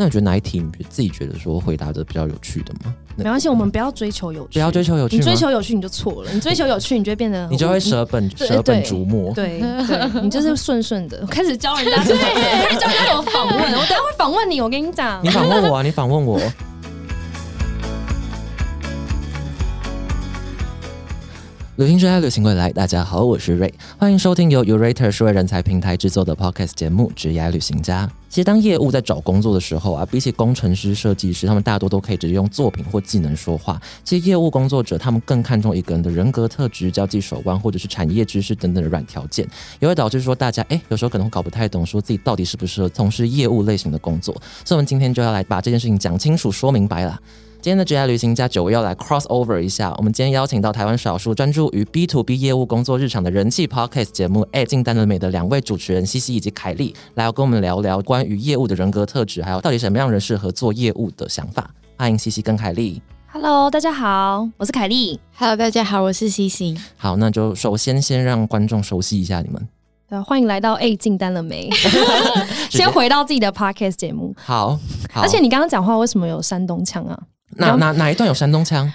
那你觉得哪一题你自己觉得说回答的比较有趣的吗？没关系，我们不要追求有趣，不要追求有趣你，追求有趣你就错了，你追求有趣你就会变得 你就会舍本舍本逐末。对对，你就是顺顺的开始教人家，对，开始教人家怎么访问。我等下会访问你，我跟你讲你。访问我啊，你访问我。旅行之爱，旅行未来。大家好，我是瑞，欢迎收听由 Urater 数位人才平台制作的 Podcast 节目《职业旅行家》。其实，当业务在找工作的时候啊，比起工程师、设计师，他们大多都可以直接用作品或技能说话。其实，业务工作者他们更看重一个人的人格特质、交际手腕，或者是产业知识等等的软条件，也会导致说大家哎，有时候可能会搞不太懂，说自己到底适不适合从事业务类型的工作。所以，我们今天就要来把这件事情讲清楚、说明白了。今天的职业旅行家九位要来 cross over 一下，我们今天邀请到台湾少数专注于 B to B 业务工作日常的人气 podcast 节目《哎进单了美》的两位主持人西西以及凯莉，来要跟我们聊聊关于业务的人格特质，还有到底什么样人适合做业务的想法。欢迎西西跟凯莉。Hello，大家好，我是凯莉。Hello，大家好，我是西西。好，那就首先先让观众熟悉一下你们。呃，欢迎来到 A 进单了没？先回到自己的 podcast 节目。好，好而且你刚刚讲话为什么有山东腔啊？哪哪哪一段有山东腔？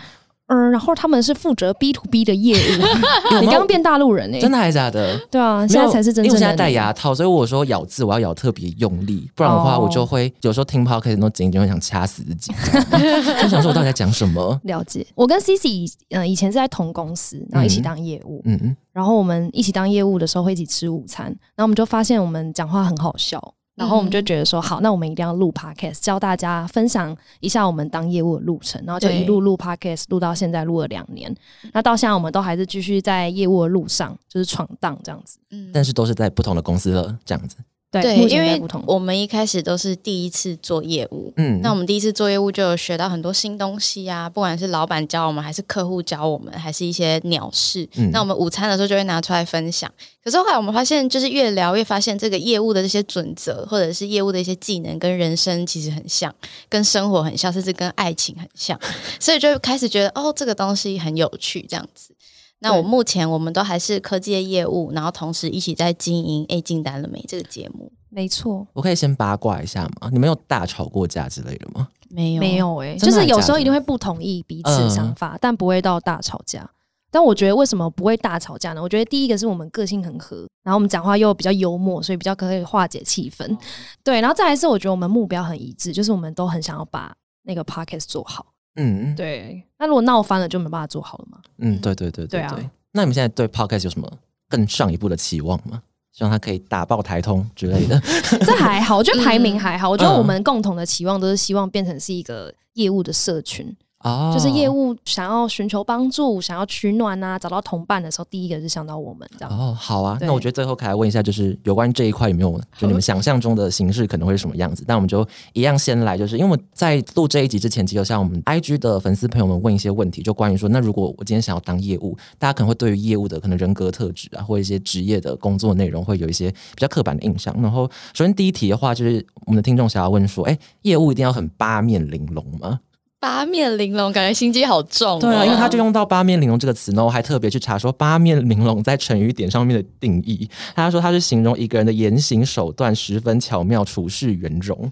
嗯，然后他们是负责 B to B 的业务，你刚刚变大陆人哎、真的还是假的？对啊，现在才是真正的因为我现在戴牙套，所以我说咬字我要咬特别用力，不然的话哦我就会有时候听 podcast 都紧紧会想掐死自己，就想说我到底在讲什么。了解。我跟 C C 以呃以前是在同公司，然后一起当业务，嗯嗯，然后我们一起当业务的时候会一起吃午餐，然后我们就发现我们讲话很好笑。然后我们就觉得说，好，那我们一定要录 podcast，教大家分享一下我们当业务的路程，然后就一路录 podcast，录到现在录了两年。那到现在我们都还是继续在业务的路上，就是闯荡这样子。嗯，但是都是在不同的公司了，这样子。对，因为。我们一开始都是第一次做业务，嗯，那我们第一次做业务就有学到很多新东西啊，不管是老板教我们，还是客户教我们，还是一些鸟事。嗯那我们午餐的时候就会拿出来分享。可是后来我们发现，就是越聊越发现，这个业务的这些准则，或者是业务的一些技能，跟人生其实很像，跟生活很像，甚至跟爱情很像。所以就开始觉得，哦，这个东西很有趣，这样子。那我目前我们都还是科技的业务，然后同时一起在经营《A 进单了没》这个节目。没错，我可以先八卦一下吗？你们有大吵过架之类的吗？没有，没有哎、就是有时候一定会不同意彼此的想嗯法，但不会到大吵架。但我觉得为什么不会大吵架呢？我觉得第一个是我们个性很合，然后我们讲话又比较幽默，所以比较可以化解气氛。对，然后再来是我觉得我们目标很一致，就是我们都很想要把那个 podcast 做好。嗯，对，那如果闹翻了就没办法做好了嘛。嗯，对对对对对啊那你们现在对 podcast 有什么更上一步的期望吗？希望它可以打爆台通之类的。这还好，我觉得排名还好。我觉得嗯我们共同的期望都是希望变成是一个业务的社群，哦，就是业务想要寻求帮助、想要取暖啊，找到同伴的时候，第一个是想到我们这样。哦，好啊，那我觉得最后可以来问一下，就是有关这一块有没有就你们想象中的形式可能会是什么样子？那我们就一样先来，就是因为我们在录这一集之前，其实有向我们 IG 的粉丝朋友们问一些问题，就关于说，那如果我今天想要当业务，大家可能会对于业务的可能人格特质啊，或一些职业的工作内容会有一些比较刻板的印象。然后，首先第一题的话，就是我们的听众想要问说，哎，业务一定要很八面玲珑吗？八面玲珑，感觉心机好重、哦。对啊，因为他就用到“八面玲珑”这个词，然后还特别去查说“八面玲珑”在成语典上面的定义。他说他是形容一个人的言行手段十分巧妙，处事圆融。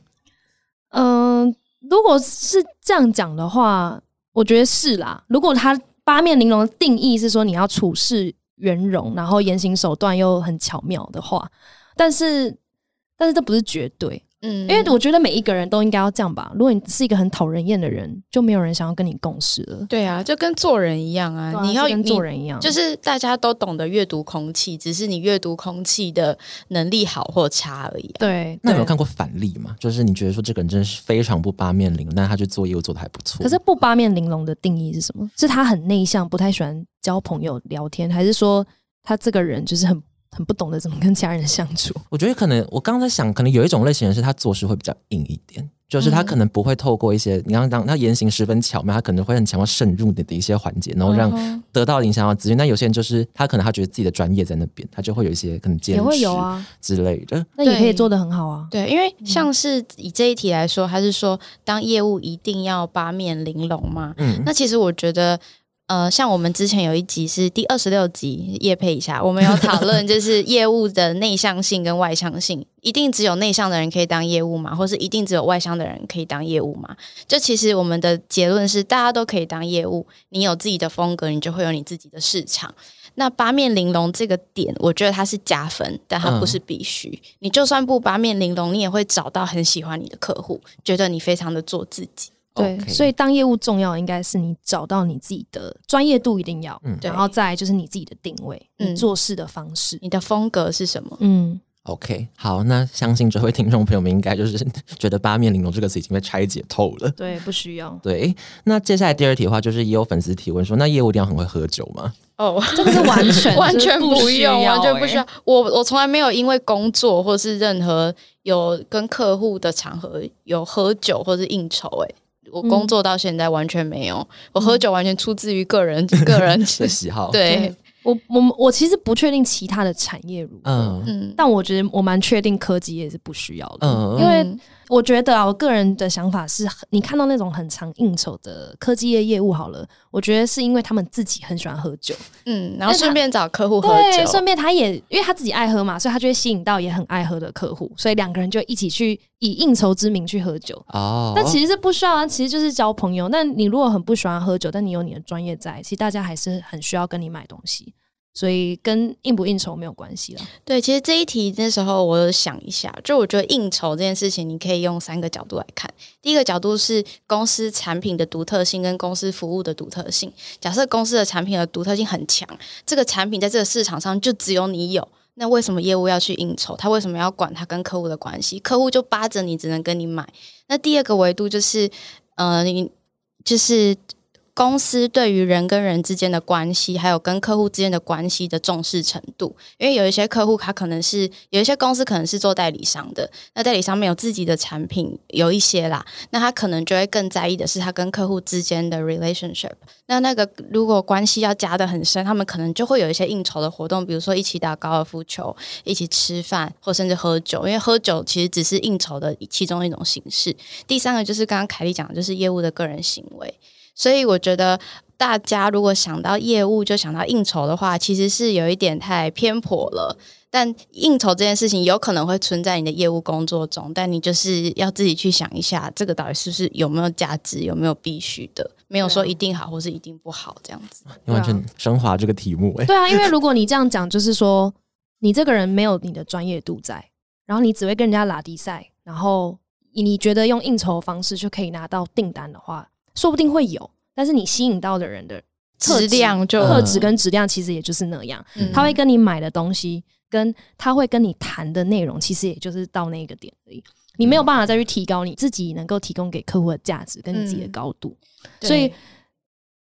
嗯、如果是这样讲的话，我觉得是啦。如果他八面玲珑的定义是说你要处事圆融，然后言行手段又很巧妙的话，但是但是这不是绝对，嗯因为我觉得每一个人都应该要这样吧。如果你是一个很讨人厌的人，就没有人想要跟你共事了。对啊，就跟做人一样啊，啊你要跟做人一样，就是大家都懂得阅读空气，只是你阅读空气的能力好或差而已、啊。对。对那有没有看过反例嘛？就是你觉得说这个人真的是非常不八面玲珑，但他去做业务做的还不错。可是不八面玲珑的定义是什么？是他很内向，不太喜欢交朋友聊天，还是说他这个人就是很很不懂得怎么跟家人相处？我觉得可能我刚刚在想，可能有一种类型人是他做事会比较硬一点。就是他嗯可能不会透过一些，你要让他言行十分巧妙，他可能会很强调渗入你的一些环节，然后让得到你想要的资源。那有些人就是他可能他觉得自己的专业在那边，他就会有一些可能坚持也会有啊，之类的。那也可以做得很好啊。对，因为像是以这一题来说，他是说当业务一定要八面玲珑嘛？嗯，那其实我觉得，呃，像我们之前有一集是第二十六集，夜配一下，我们有讨论 就是业务的内向性跟外向性，一定只有内向的人可以当业务吗？或是一定只有外向的人可以当业务吗？就其实我们的结论是，大家都可以当业务，你有自己的风格，你就会有你自己的市场。那八面玲珑这个点，我觉得它是加分，但它不是必须。你就算不八面玲珑，你也会找到很喜欢你的客户，觉得你非常的做自己。对所以当业务重要，应该是你找到你自己的专业度一定要，嗯然后再就是你自己的定位，嗯你做事的方式。你的风格是什么？嗯，OK，好，那相信这位听众朋友们应该就是 觉得“八面玲珑”这个词已经被拆解透了。对，不需要，对，那接下来第二题的话，就是也有粉丝提问说，那业务一定要很会喝酒吗？哦，这个是完全 完全不用，需要欸完全不需要。我我从来没有因为工作或是任何有跟客户的场合有喝酒或是应酬、欸。我工作到现在完全没有，我喝酒完全出自于个人个人的喜好？，对，我我我其实不确定其他的产业如何，但我觉得我蛮确定科技业是不需要的，嗯因为嗯我觉得啊，我个人的想法是，你看到那种很常应酬的科技业业务好了，我觉得是因为他们自己很喜欢喝酒，嗯，然后顺便找客户喝对，酒，顺便他也因为他自己爱喝嘛，所以他就会吸引到也很爱喝的客户，所以两个人就一起去以应酬之名去喝酒。哦，但其实是不需要啊，其实就是交朋友。那你如果很不喜欢喝酒，但你有你的专业在，其实大家还是很需要跟你买东西，所以跟应不应酬没有关系了。对，其实这一题那时候我想一下，就我觉得应酬这件事情，你可以用三个角度来看。第一个角度是公司产品的独特性跟公司服务的独特性。假设公司的产品的独特性很强，这个产品在这个市场上就只有你有，那为什么业务要去应酬？他为什么要管他跟客户的关系？客户就扒着你，只能跟你买。那第二个维度就是，呃，你就是公司对于人跟人之间的关系，还有跟客户之间的关系的重视程度。因为有一些客户，他可能是有一些公司可能是做代理商的，那代理商没有自己的产品，有一些啦，那他可能就会更在意的是他跟客户之间的 relationship。那那个如果关系要加的很深，他们可能就会有一些应酬的活动，比如说一起打高尔夫球、一起吃饭，或甚至喝酒。因为喝酒其实只是应酬的其中一种形式。第三个就是刚刚凯莉讲的，就是业务的个人行为。所以我觉得大家如果想到业务就想到应酬的话，其实是有一点太偏颇了。但应酬这件事情有可能会存在你的业务工作中，但你就是要自己去想一下，这个到底是不是有没有价值，有没有必须的，没有说一定好或是一定不好这样子。你完全升华这个题目、哎、对啊，因为如果你这样讲，就是说你这个人没有你的专业度在，然后你只会跟人家拉低赛，然后你觉得用应酬的方式就可以拿到订单的话，说不定会有，但是你吸引到的人的质量就特质跟质量其实也就是那样，嗯。他会跟你买的东西，跟他会跟你谈的内容，其实也就是到那个点而已。你没有办法再去提高你自己能够提供给客户的价值跟你自己的嗯高度，对所以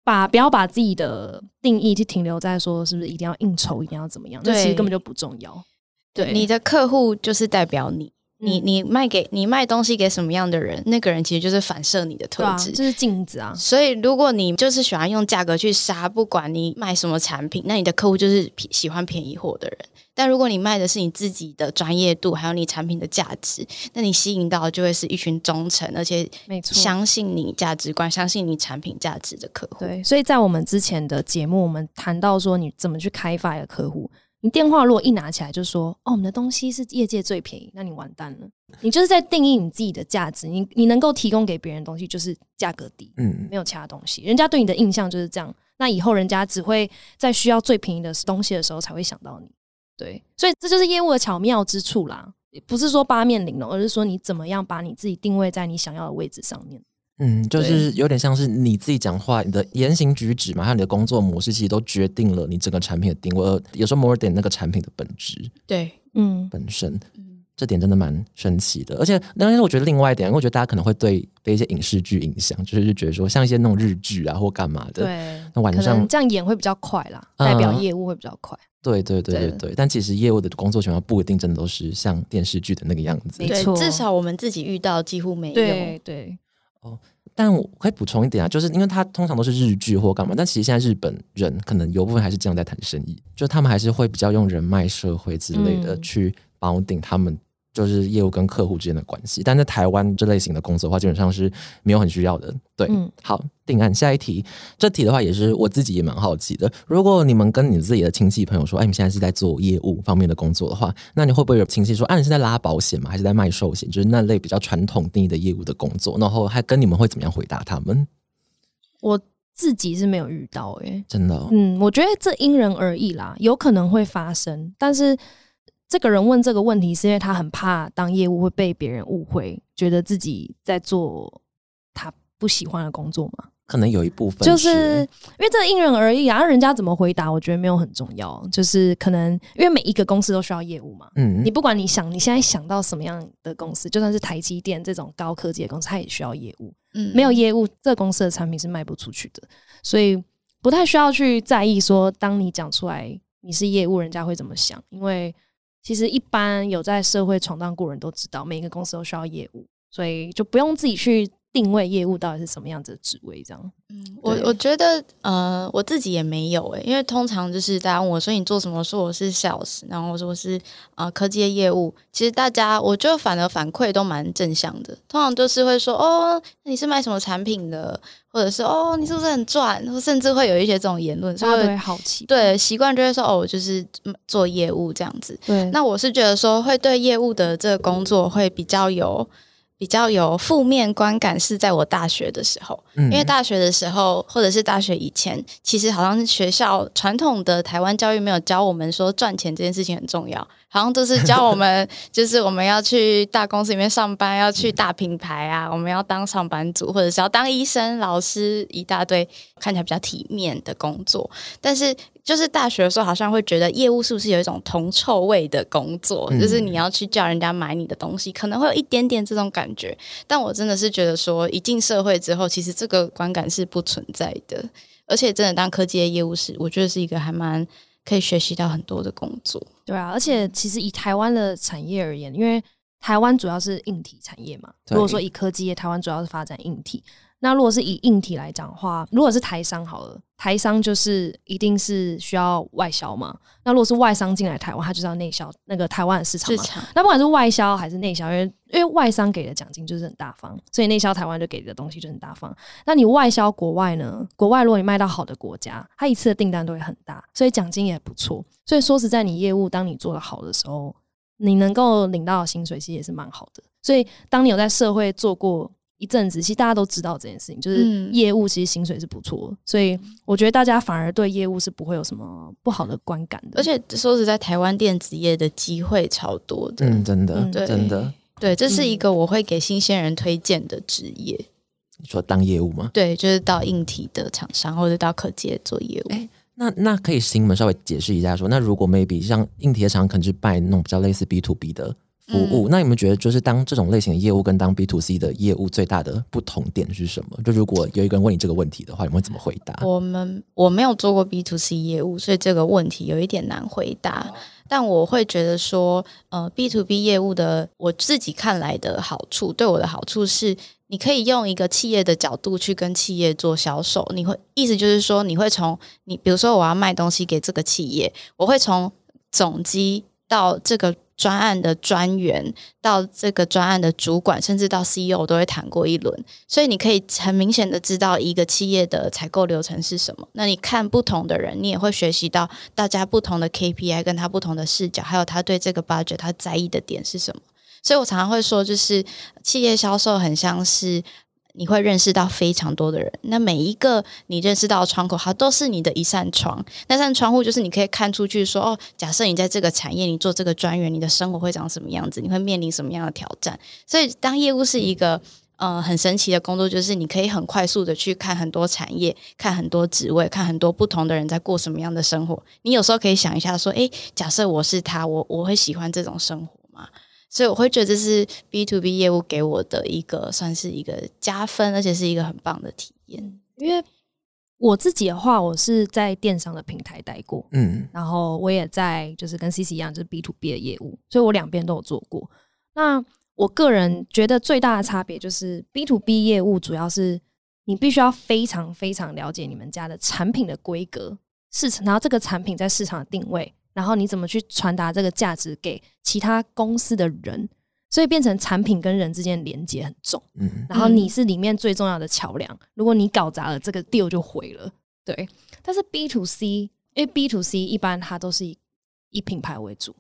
把不要把自己的定义去停留在说是不是一定要应酬，一定要怎么样，那其实根本就不重要。对，你的客户就是代表你。你嗯你卖给你卖东西给什么样的人，那个人其实就是反射你的特质。这是镜子啊。所以，如果你就是喜欢用价格去杀，不管你卖什么产品，那你的客户就是喜喜欢便宜货的人。但如果你卖的是你自己的专业度，还有你产品的价值，那你吸引到的就会是一群忠诚而且没错，相信你价值观、相信你产品价值的客户。对，所以在我们之前的节目，我们谈到说你怎么去开发一个客户。你电话如果一拿起来就说哦，我们的东西是业界最便宜，那你完蛋了。你就是在定义你自己的价值，你你能够提供给别人的东西就是价格低，嗯，没有其他东西。人家对你的印象就是这样，那以后人家只会在需要最便宜的东西的时候才会想到你。对，所以这就是业务的巧妙之处啦。不是说八面玲珑，而是说你怎么样把你自己定位在你想要的位置上面。嗯，就是有点像是你自己讲话，你的言行举止嘛，还有你的工作模式，其实都决定了你整个产品的定位，而有时候 more than 那个产品的本质对，嗯，本身。嗯。这点真的蛮神奇的，而且，但是我觉得另外一点，因为我觉得大家可能会对被一些影视剧影响，就是觉得说像一些那种日剧啊或干嘛的，对，那晚上这样演会比较快啦，嗯代表业务会比较快。对对对对对。对，但其实业务的工作情况不一定真的都是像电视剧的那个样子。没错，至少我们自己遇到几乎没有。对对，但我可以补充一点啊，就是因为它通常都是日剧或干嘛，但其实现在日本人可能有部分还是这样在谈生意，就他们还是会比较用人脉、社会之类的嗯去绑定他们。就是业务跟客户之间的关系。但在台湾这类型的工作的话，基本上是没有很需要的。对，嗯好，定案。下一题，这题的话也是我自己也蛮好奇的。如果你们跟你自己的亲戚朋友说，哎，你现在是在做业务方面的工作的话，那你会不会有亲戚说，啊，你是在拉保险吗？还是在卖寿险？就是那类比较传统定义的业务的工作，然后还跟你们会怎么样回答他们？我自己是没有遇到诶、真的、哦，嗯，我觉得这因人而异啦，有可能会发生，但是这个人问这个问题，是因为他很怕当业务会被别人误会，觉得自己在做他不喜欢的工作嘛。可能有一部分就是因为这因人而异啊，人家怎么回答，我觉得没有很重要。就是可能因为每一个公司都需要业务嘛，嗯你不管你想你现在想到什么样的公司，就算是台积电这种高科技的公司，它也需要业务。嗯没有业务，这个公司的产品是卖不出去的，所以不太需要去在意说，当你讲出来你是业务，人家会怎么想，因为其实一般有在社会闯荡过人都知道，每个公司都需要业务，所以就不用自己去定位业务到底是什么样子的职位，这样。嗯，我我觉得呃，我自己也没有诶、因为通常就是大家问我说你做什么，说我是 sales，然后我说我是呃科技的业务。其实大家我就反而反馈都蛮正向的，通常都是会说哦，你是卖什么产品的，或者是哦，你是不是很赚，甚至会有一些这种言论，所以大家都会好奇，对习惯就会说哦，我就是嗯做业务这样子。对，那我是觉得说，会对业务的这个工作会比较有比较有负面观感，是在我大学的时候。因因为大学的时候，或者是大学以前，其实好像是学校传统的台湾教育没有教我们说赚钱这件事情很重要，好像都是教我们 就是我们要去大公司里面上班，要去大品牌啊，我们要当上班族，或者是要当医生、老师，一大堆看起来比较体面的工作。但是就是大学的时候，好像会觉得业务是不是有一种铜臭味的工作，嗯就是你要去叫人家买你的东西，可能会有一点点这种感觉。但我真的是觉得说，一进社会之后，其实这个观感是不存在的。而且真的当科技的业务是，我觉得是一个还蛮可以学习到很多的工作。对啊，而且其实以台湾的产业而言，因为台湾主要是硬体产业嘛，如果说以科技业，台湾主要是发展硬体。那如果是以硬体来讲的话，如果是台商好了，台商就是一定是需要外销嘛。那如果是外商进来台湾，他就是要内销那个台湾的市场嘛。市场那不管是外销还是内销，因为因为外商给的奖金就是很大方，所以内销台湾就给的东西就很大方。那你外销国外呢？国外如果你卖到好的国家，它一次的订单都会很大，所以奖金也不错。所以说实在，你业务当你做的好的时候，你能够领到的薪水其实也是蛮好的。所以当你有在社会做过一阵子，其实大家都知道这件事情，就是嗯业务其实薪水是不错的。所以我觉得大家反而对业务是不会有什么不好的观感的。而且说实在，台湾电子业的机会超多的。嗯，真的，真的，对，这是一嗯个我会给新鲜人推荐的职业。你说当业务吗？对，就是到硬体的厂商或者到科技做业务。那那可以请你们稍微解释一下说那如果 maybe 像硬体的厂可能是拜那种比较类似 B to B 的服务，那你们觉得就是当这种类型的业务跟当 B to C 的业务最大的不同点是什么？就如果有一个人问你这个问题的话，你们会怎么回答？我们我没有做过 B to C 业务，所以这个问题有一点难回答。但我会觉得说，呃，B to B 业务的我自己看来的好处，对我的好处是，你可以用一个企业的角度去跟企业做销售。你会意思就是说，你会从你比如说我要卖东西给这个企业，我会从总机到这个专案的专员，到这个专案的主管，甚至到 CEO 都会谈过一轮。所以你可以很明显的知道一个企业的采购流程是什么。那你看不同的人，你也会学习到大家不同的 KPI 跟他不同的视角，还有他对这个 budget 他在意的点是什么。所以我常常会说，就是企业销售很像是。你会认识到非常多的人，那每一个你认识到的窗口，它都是你的一扇窗。那扇窗户就是你可以看出去说，哦，假设你在这个产业，你做这个专员，你的生活会长什么样子？你会面临什么样的挑战？所以，当业务是一个呃很神奇的工作，就是你可以很快速的去看很多产业，看很多职位，看很多不同的人在过什么样的生活。你有时候可以想一下，说，诶，假设我是他，我我会喜欢这种生活吗？所以我会觉得这是 B to B 业务给我的一个算是一个加分，而且是一个很棒的体验。因为我自己的话，我是在电商的平台待过，嗯，然后我也在就是跟 C C 一样，就是 B to B 的业务，所以我两边都有做过。那我个人觉得最大的差别就是 B to B 业务主要是你必须要非常非常了解你们家的产品的规格、市场，然后这个产品在市场的定位，然后你怎么去传达这个价值给其他公司的人。所以变成产品跟人之间连接很重。嗯然后你是里面最重要的桥梁，如果你搞砸了，这个 deal 就毁了。对，但是 B to C，因为 B to C 一般它都是以以品牌为主，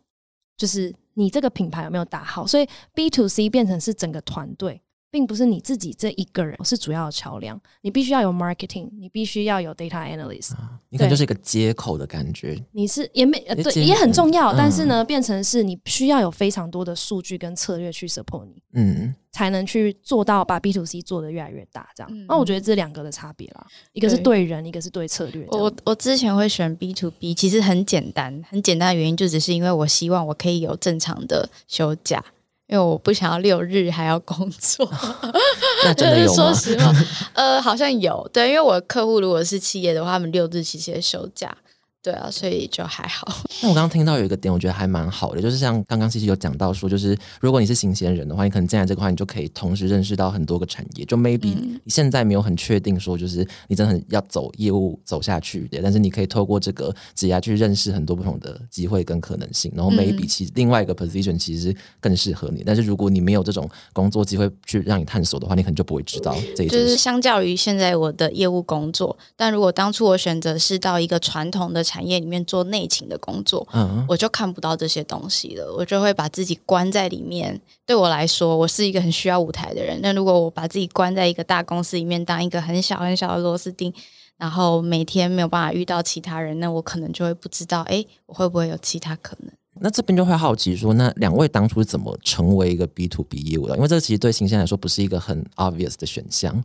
就是你这个品牌有没有打好，所以 B to C 变成是整个团队，并不是你自己这一个人是主要的桥梁，你必须要有 marketing，你必须要有 data analyst，你可能就是一个接口的感觉。你是也没呃对也很重要，嗯但是呢，变成是你需要有非常多的数据跟策略去 support 你。嗯，才能去做到把 B to C 做得越来越大，这样。嗯那我觉得这两个的差别啦，一个是对对人，一个是对策略。我我之前会选 B to B，其实很简单，很简单的原因就只是因为我希望我可以有正常的休假，因为我不想要六日还要工作。那真的有吗？说实话，呃，好像有对，因为我的客户如果是企业的话，他们六日其实也休假，对啊，所以就还好。那我刚刚听到有一个点，我觉得还蛮好的，就是像刚刚西西有讲到说，就是如果你是新鲜人的话，你可能进来这个话，你就可以同时认识到很多个产业。就 maybe 嗯你现在没有很确定说，就是你真的很要走业务走下去的，但是你可以透过这个职涯去认识很多不同的机会跟可能性。然后嗯 maybe 其实另外一个 position 其实更适合你，但是如果你没有这种工作机会去让你探索的话，你可能就不会知道这一。就是相较于现在我的业务工作，但如果当初我选择是到一个传统的产业里面做内勤的工作，嗯，我就看不到这些东西了，我就会把自己关在里面。对我来说，我是一个很需要舞台的人。那如果我把自己关在一个大公司里面，当一个很小很小的螺丝钉，然后每天没有办法遇到其他人，那我可能就会不知道，哎，我会不会有其他可能？那这边就会好奇说，那两位当初是怎么成为一个 B to B 业务的？因为这个其实对新鲜来说不是一个很 obvious 的选项。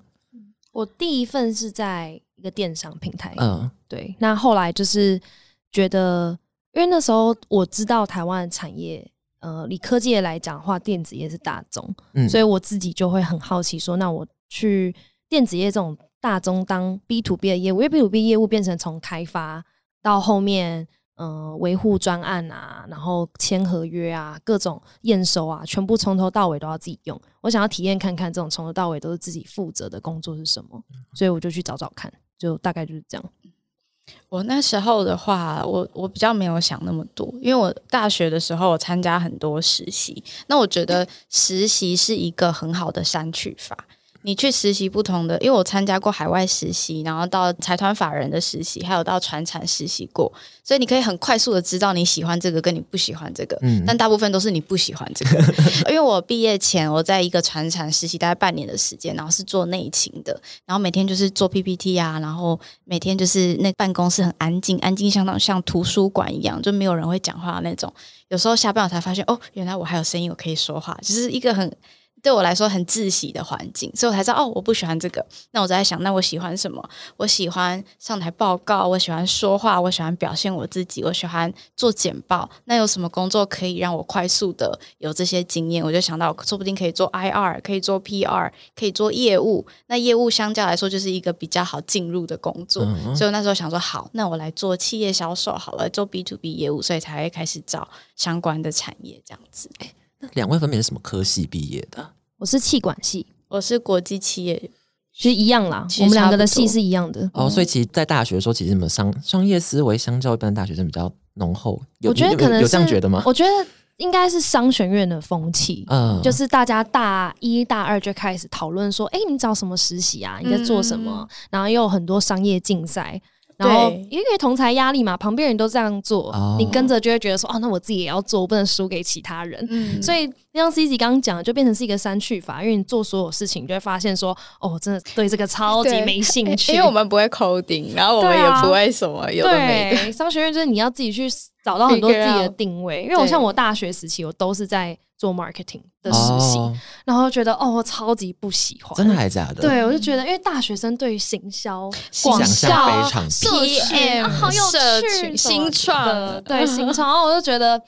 我第一份是在一个电商平台，嗯对。那后来就是觉得，因为那时候我知道台湾的产业，呃，以科技业来讲的话，电子业是大宗，嗯，所以我自己就会很好奇说，那我去电子业这种大宗当 B to B 的业务，因为 B to B 业务变成从开发到后面，呃，维护专案啊，然后签合约啊，各种验收啊，全部从头到尾都要自己用。我想要体验看看这种从头到尾都是自己负责的工作是什么，所以我就去找找看，就大概就是这样。我那时候的话，我我比较没有想那么多，因为我大学的时候我参加很多实习，那我觉得实习是一个很好的删去法。你去实习不同的，因为我参加过海外实习，然后到财团法人的实习，还有到船产实习过，所以你可以很快速的知道你喜欢这个跟你不喜欢这个。嗯但大部分都是你不喜欢这个，因为我毕业前我在一个船产实习大概半年的时间，然后是做内勤的，然后每天就是做 PPT 啊，然后每天就是那办公室很安静，安静相当像图书馆一样，就没有人会讲话的那种。有时候下班我才发现，哦，原来我还有声音，我可以说话，就是一个很对我来说很窒息的环境，所以我才知道哦，我不喜欢这个。那我在想，那我喜欢什么？我喜欢上台报告，我喜欢说话，我喜欢表现我自己，我喜欢做简报。那有什么工作可以让我快速的有这些经验？我就想到，说不定可以做 IR，可以做 PR，可以做业务。那业务相较来说，就是一个比较好进入的工作。嗯所以我那时候想说，好，那我来做企业销售，好了，做 B to B 业务，所以才会开始找相关的产业这样子。那两位分别是什么科系毕业的？我是气管系，我是国际企业其实一样啦，我们两个的系是一样的。哦，所以其实，在大学的时候，其实你们商商业思维相较一般大学生比较浓厚。有我觉得可能有这样觉得吗？我觉得应该是商学院的风气，嗯就是大家大一大二就开始讨论说，哎、你找什么实习啊？你在做什么？然后又有很多商业竞赛。然后因为同才压力嘛，旁边人都这样做，哦你跟着就会觉得说，哦，那我自己也要做，我不能输给其他人。嗯所以像 C C 刚刚讲的，就变成是一个删去法，因为你做所有事情，你就会发现说，哦，真的对这个超级没 兴趣。因为我们不会 coding，然后我们也不会什么有的没的。对，商学院就是你要自己去找到很多自己的定位。因为我像我大学时期，我都是在做 marketing 的实习，哦然后就觉得哦，我超级不喜欢，真的还假的？对，我就觉得，因为大学生对于行销、广象告非常社群 PM 啊好有社趣群新创对新创，然后我就觉得。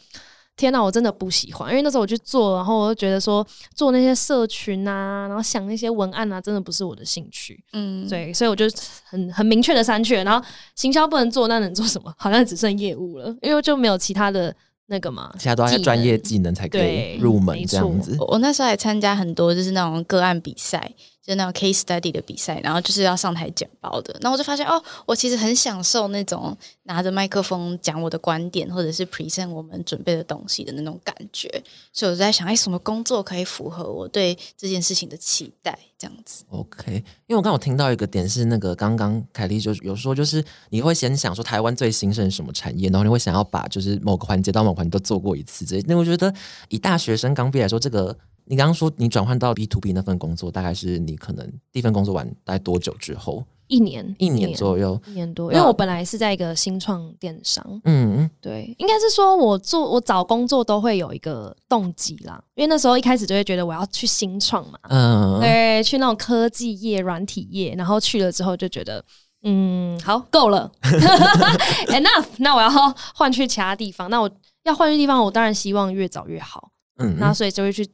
天呐，我真的不喜欢，因为那时候我去做，然后我就觉得说做那些社群啊，然后想那些文案啊，真的不是我的兴趣。嗯，对，所以我就很很明确的删去了。然后行销不能做，那能做什么？好像只剩业务了，因为就没有其他的那个嘛。其他都要技能专业技能才可以入门这样子。我我那时候还参加很多就是那种个案比赛，就那种 case study 的比赛，然后就是要上台简报的。那我就发现哦，我其实很享受那种拿着麦克风讲我的观点，或者是 present 我们准备的东西的那种感觉。所以我就在想，哎，什么工作可以符合我对这件事情的期待？这样子。OK，因为我刚好听到一个点是，那个刚刚凯莉就有说，就是你会先想说台湾最兴盛什么产业，然后你会想要把就是某个环节到某个环节都做过一次。这那我觉得以大学生刚毕业来说，这个你刚刚说你转换到 B to B 那份工作，大概是你可能第一份工作完大概多久之后？一年一年左右。一年多，因为我本来是在一个新创电商，嗯，对，应该是说我做我找工作都会有一个动机啦，因为那时候一开始就会觉得我要去新创嘛，嗯，对，去那种科技业、软体业，然后去了之后就觉得，嗯，好，够了，enough，那我要换去其他地方。那我要换去地方，我当然希望越早越好。嗯，那所以就会去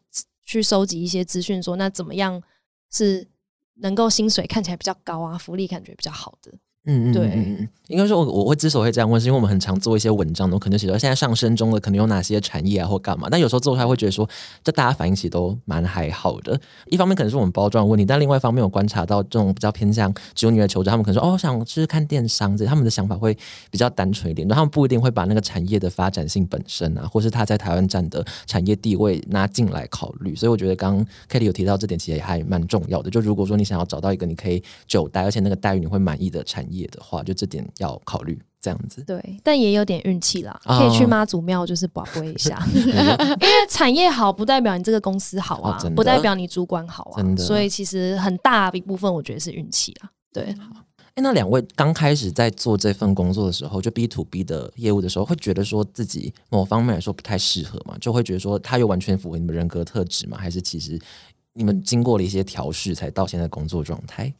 去收集一些资讯，说那怎么样是能够薪水看起来比较高啊，福利感觉比较好的。嗯嗯，对嗯嗯嗯，应该说我我会之所以会这样问，是因为我们很常做一些文章，我可能写到现在上升中的可能有哪些产业啊或干嘛，但有时候做出来会觉得说，这大家反应其实都蛮还好的。一方面可能是我们包装的问题，但另外一方面我观察到这种比较偏向只有女的求职，他们可能说哦，我想试试看电商，这他们的想法会比较单纯一点，但他们不一定会把那个产业的发展性本身啊，或是他在台湾站的产业地位拿进来考虑。所以我觉得刚刚 Kelly 有提到这点，其实也还蛮重要的。就如果说你想要找到一个你可以久待，而且那个待遇你会满意的产业的话，就这点要考虑。这样子，对，但也有点运气啦，哦可以去妈祖庙就是保播一下，因为产业好不代表你这个公司好啊，哦不代表你主管好啊所以其实很大一部分我觉得是运气啊。对，哎，那两位刚开始在做这份工作的时候，就 B to B 的业务的时候，会觉得说自己某方面来说不太适合嘛？就会觉得说他又完全符合你们人格特质吗？还是其实你们经过了一些调试才到现在工作状态？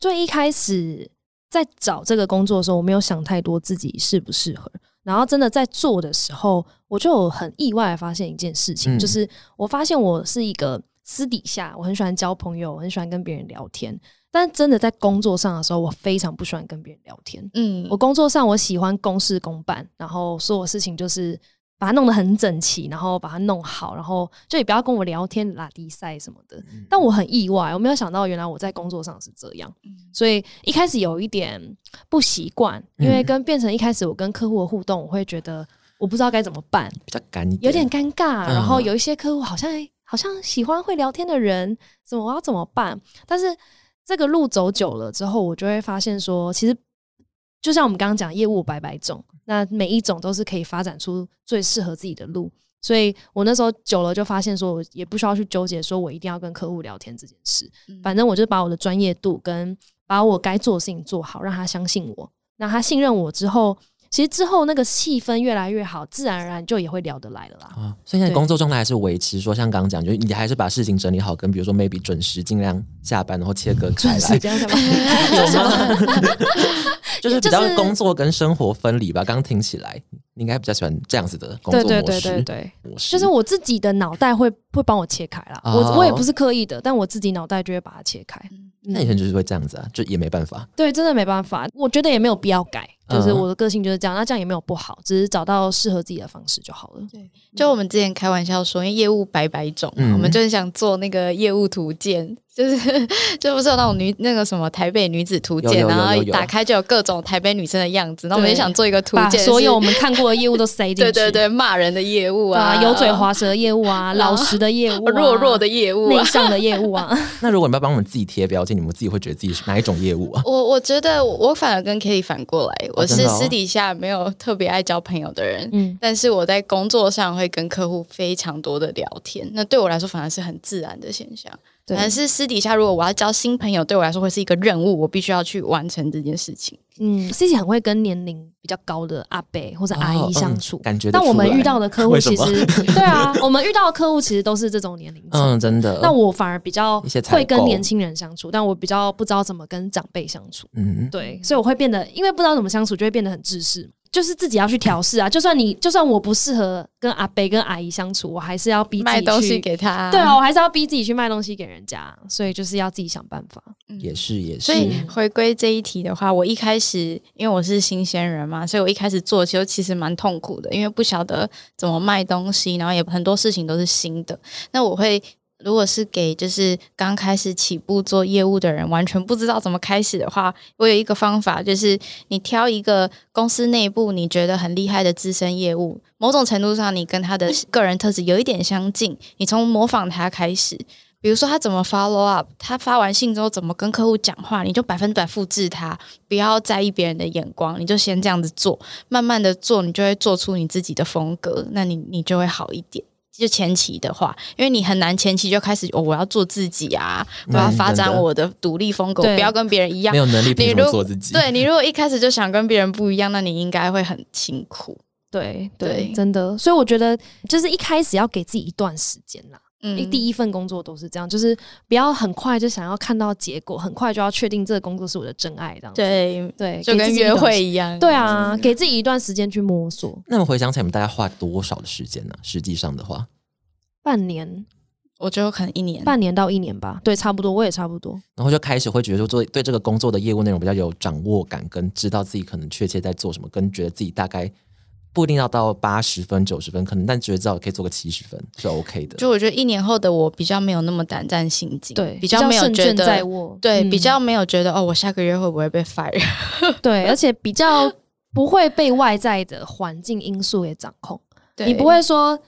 最一开始在找这个工作的时候，我没有想太多自己适不适合。然后真的在做的时候，我就很意外地发现一件事情，嗯就是我发现我是一个私底下我很喜欢交朋友，我很喜欢跟别人聊天，但真的在工作上的时候，我非常不喜欢跟别人聊天。嗯我工作上我喜欢公事公办，然后所有事情就是把它弄得很整齐，然后把它弄好，然后就也不要跟我聊天拉低赛什么的。但我很意外，我没有想到原来我在工作上是这样，所以一开始有一点不习惯，因为跟变成一开始我跟客户的互动，我会觉得我不知道该怎么办，比较干一点，有点尴尬。嗯然后有一些客户好像好像喜欢会聊天的人，怎么我要怎么办？但是这个路走久了之后，我就会发现说，其实就像我们刚刚讲，业务百百种，那每一种都是可以发展出最适合自己的路。所以我那时候久了就发现，说我也不需要去纠结，说我一定要跟客户聊天这件事。反正我就把我的专业度跟把我该做的事情做好，让他相信我，那他信任我之后，其实之后那个气氛越来越好，自然而然就也会聊得来了啦。啊，所以现在工作状态还是维持说，像刚刚讲，就是你还是把事情整理好，跟比如说 maybe 准时尽量下班，然后切割开来，准时这样干嘛？有吗？就是比较就是工作跟生活分离吧。刚刚听起来，你应该比较喜欢这样子的工作对模式。对对对对，模式就是我自己的脑袋会会帮我切开啦。哦我我也不是刻意的，但我自己脑袋就会把它切开。那以前就是会这样子啊，就也没办法。对，真的没办法，我觉得也没有必要改，就是嗯我的个性就是这样。那这样也没有不好，只是找到适合自己的方式就好了。对就我们之前开玩笑说，因为业务百百种，嗯我们就是想做那个业务图鉴，就是 就不是有那种女那个什么台北女子图鉴，然后打开就有各种台北女生的样子，那我们对也想做一个图鉴，所有我们看过的业务都塞 进去。对对对骂人的业务啊，啊，油嘴滑舌的业务啊，老实的业务啊，弱弱的业务啊。内向的业务啊。那如果你们要帮我们自己贴标签，你们自己会觉得自己是哪一种业务啊？我我觉得我我反而跟 Kitty 反过来，我是私底下没有特别爱交朋友的人，嗯，但是我在工作上会跟客户非常多的聊天，那对我来说反而是很自然的现象。对反而是私底下，如果我要交新朋友，对我来说会是一个任务，我必须要去完成这件事情。嗯，C C 很会跟年龄比较高的阿伯或者阿哦姨相处。嗯感觉但我们遇到的客户其实，对啊，我们遇到的客户其实都是这种年龄层。嗯，真的。那我反而比较会跟年轻人相处，但我比较不知道怎么跟长辈相处。嗯，对，所以我会变得，因为不知道怎么相处，就会变得很自私，就是自己要去调试啊。就算你，就算我不适合跟阿伯跟阿姨相处，我还是要逼自己卖东西去给他，对啊，我还是要逼自己去卖东西给人家，所以就是要自己想办法。也是也是。所以回归这一题的话，我一开始因为我是新鲜人嘛，所以我一开始做其实其实蛮痛苦的，因为不晓得怎么卖东西，然后也很多事情都是新的。那我会如果是给就是刚开始起步做业务的人，完全不知道怎么开始的话，我有一个方法，就是你挑一个公司内部你觉得很厉害的资深业务，某种程度上你跟他的个人特质有一点相近，你从模仿他开始。比如说他怎么 follow up，他发完信之后怎么跟客户讲话，你就百分百复制他，不要在意别人的眼光，你就先这样子做，慢慢的做，你就会做出你自己的风格，那你你就会好一点。就前期的话，因为你很难前期就开始哦，我要做自己啊，我要发展我的独立风格，不要跟别人一样，没有能力你如果做自己？对你如果一开始就想跟别人不一样，那你应该会很辛苦。对对，真的。所以我觉得就是一开始要给自己一段时间啦。嗯，第一份工作都是这样，就是不要很快就想要看到结果，很快就要确定这个工作是我的真爱，这样对对，就跟约会一样。对啊，给自己一段时间去摸索。那么回想起来，你们大概花多少的时间呢？实际上的话，半年，我觉得可能一年，半年到一年吧。对，差不多，我也差不多。然后就开始会觉得说，做对这个工作的业务内容比较有掌握感，跟知道自己可能确切在做什么，跟觉得自己大概。不一定要到八十分、九十分，可能但觉得至少可以做个七十分是 OK 的。就我觉得一年后的我比较没有那么胆战心惊，对，比较没有觉得，对，比较没有觉得哦，我下个月会不会被 fire？对，而且比较不会被外在的环境因素给掌控。你不会说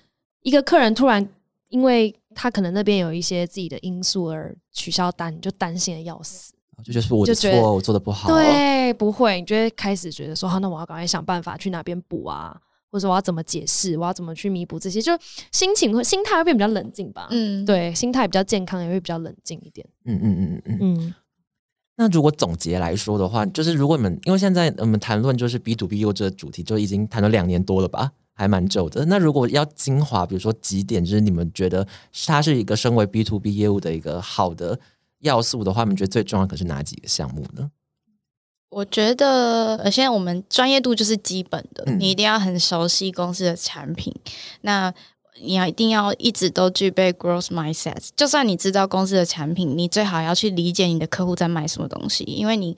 一个客人突然因为他可能那边有一些自己的因素而取消单，你就担心的要死。就就是我的错，我做的不好。对，不会，你就会开始觉得说，好，那我要赶快想办法去哪边补啊，或者我要怎么解释，我要怎么去弥补这些，就心情会心态会变比较冷静吧。嗯，对，心态比较健康，也会比较冷静一点。嗯嗯嗯嗯嗯。那如果总结来说的话，就是如果你们因为现在我们谈论就是 B to B 业务这个主题，就已经谈了两年多了吧，还蛮久的。那如果要精华，比如说几点，就是你们觉得它是一个身为 B to B 业务的一个好的。要素的话，你们觉得最重要的是哪几个项目呢？我觉得，呃，现在我们专业度就是基本的，你一定要很熟悉公司的产品，那你要一定要一直都具备 growth mindset。就算你知道公司的产品，你最好要去理解你的客户在卖什么东西，因为你。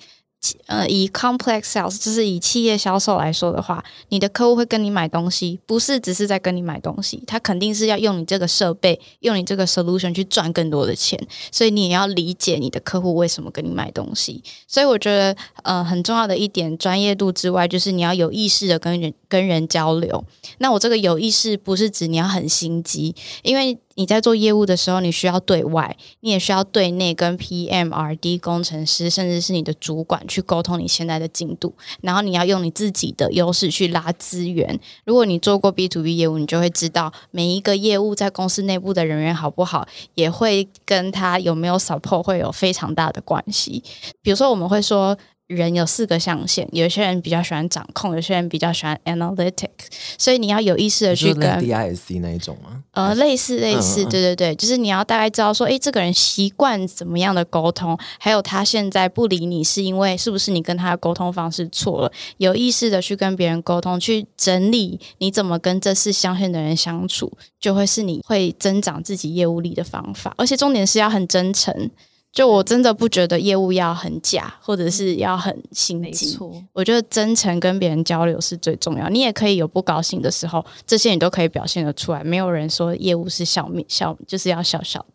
呃，以 complex sales 就是以企业销售来说的话，你的客户会跟你买东西，不是只是在跟你买东西，他肯定是要用你这个设备，用你这个 solution 去赚更多的钱，所以你也要理解你的客户为什么跟你买东西。所以我觉得，呃，很重要的一点，专业度之外，就是你要有意识的跟人跟人交流。那我这个有意识，不是指你要很心机，因为。你在做业务的时候，你需要对外，你也需要对内跟 PM、RD 工程师，甚至是你的主管去沟通你现在的进度。然后你要用你自己的优势去拉资源。如果你做过 B to B 业务，你就会知道每一个业务在公司内部的人员好不好，也会跟他有没有 support 会有非常大的关系。比如说，我们会说。人有四个象限，有些人比较喜欢掌控，有些人比较喜欢 analytic，所以你要有意识的去跟 DISC 那一种吗？呃，类似类似，对对对，就是你要大概知道说，哎，这个人习惯怎么样的沟通，还有他现在不理你是因为是不是你跟他的沟通方式错了？有意识的去跟别人沟通，去整理你怎么跟这四象限的人相处，就会是你会增长自己业务力的方法，而且重点是要很真诚。就我真的不觉得业务要很假，或者是要很心机。我觉得真诚跟别人交流是最重要。你也可以有不高兴的时候，这些你都可以表现得出来。没有人说业务是笑面笑，就是要笑笑的。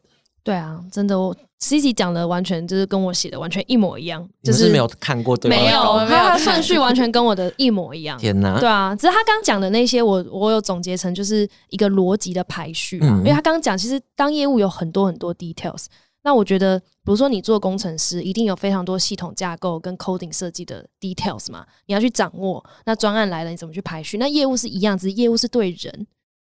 对啊，真的，我 C C 讲的完全就是跟我写的完全一模一样。就是没有看过对没有，他顺序完全跟我的一模一样。天哪！对啊，只是他刚讲的那些，我我有总结成就是一个逻辑的排序。嗯，因为他刚刚讲，其实当业务有很多很多 details。那我觉得，比如说你做工程师，一定有非常多系统架构跟 coding 设计的 details 嘛，你要去掌握。那专案来了，你怎么去排序？那业务是一样，只是业务是对人。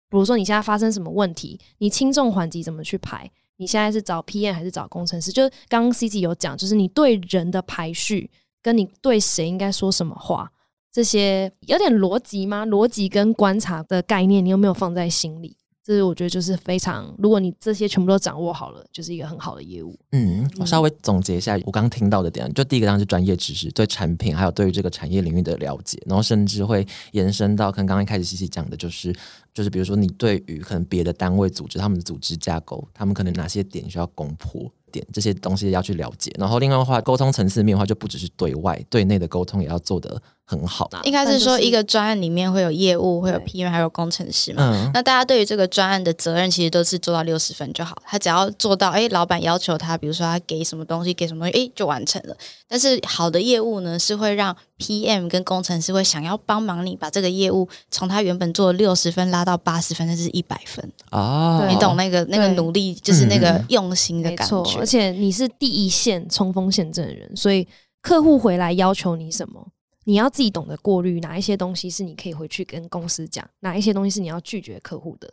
比如说你现在发生什么问题，你轻重缓急怎么去排？你现在是找 PM 还是找工程师？就刚刚 C C 有讲，就是你对人的排序，跟你对谁应该说什么话，这些有点逻辑吗？逻辑跟观察的概念，你有没有放在心里？这是我觉得就是非常，如果你这些全部都掌握好了，就是一个很好的业务。嗯，我稍微总结一下我刚刚听到的点，就第一个当然是专业知识，对产品还有对于这个产业领域的了解，然后甚至会延伸到跟刚刚一开始西西讲的，就是就是比如说你对于可能别的单位组织他们的组织架构，他们可能哪些点需要攻破点，这些东西要去了解。然后另外的话，沟通层次面的话，就不只是对外，对内的沟通也要做得很好。应该是说一个专案里面会有业务，会有对 PM，还有工程师嘛。嗯，那大家对于这个专案的责任，其实都是做到六十分就好。他只要做到，哎，老板要求他，比如说他给什么东西，给什么东西，哎，就完成了。但是好的业务呢，是会让 PM 跟工程师会想要帮忙你把这个业务从他原本做六十分拉到八十分，甚至一百分。哦，你懂那个那个努力，就是那个嗯用心的感没错，而。且你是第一线冲锋陷阵的人，所以客户回来要求你什么，你要自己懂得过滤哪一些东西是你可以回去跟公司讲，哪一些东西是你要拒绝客户的。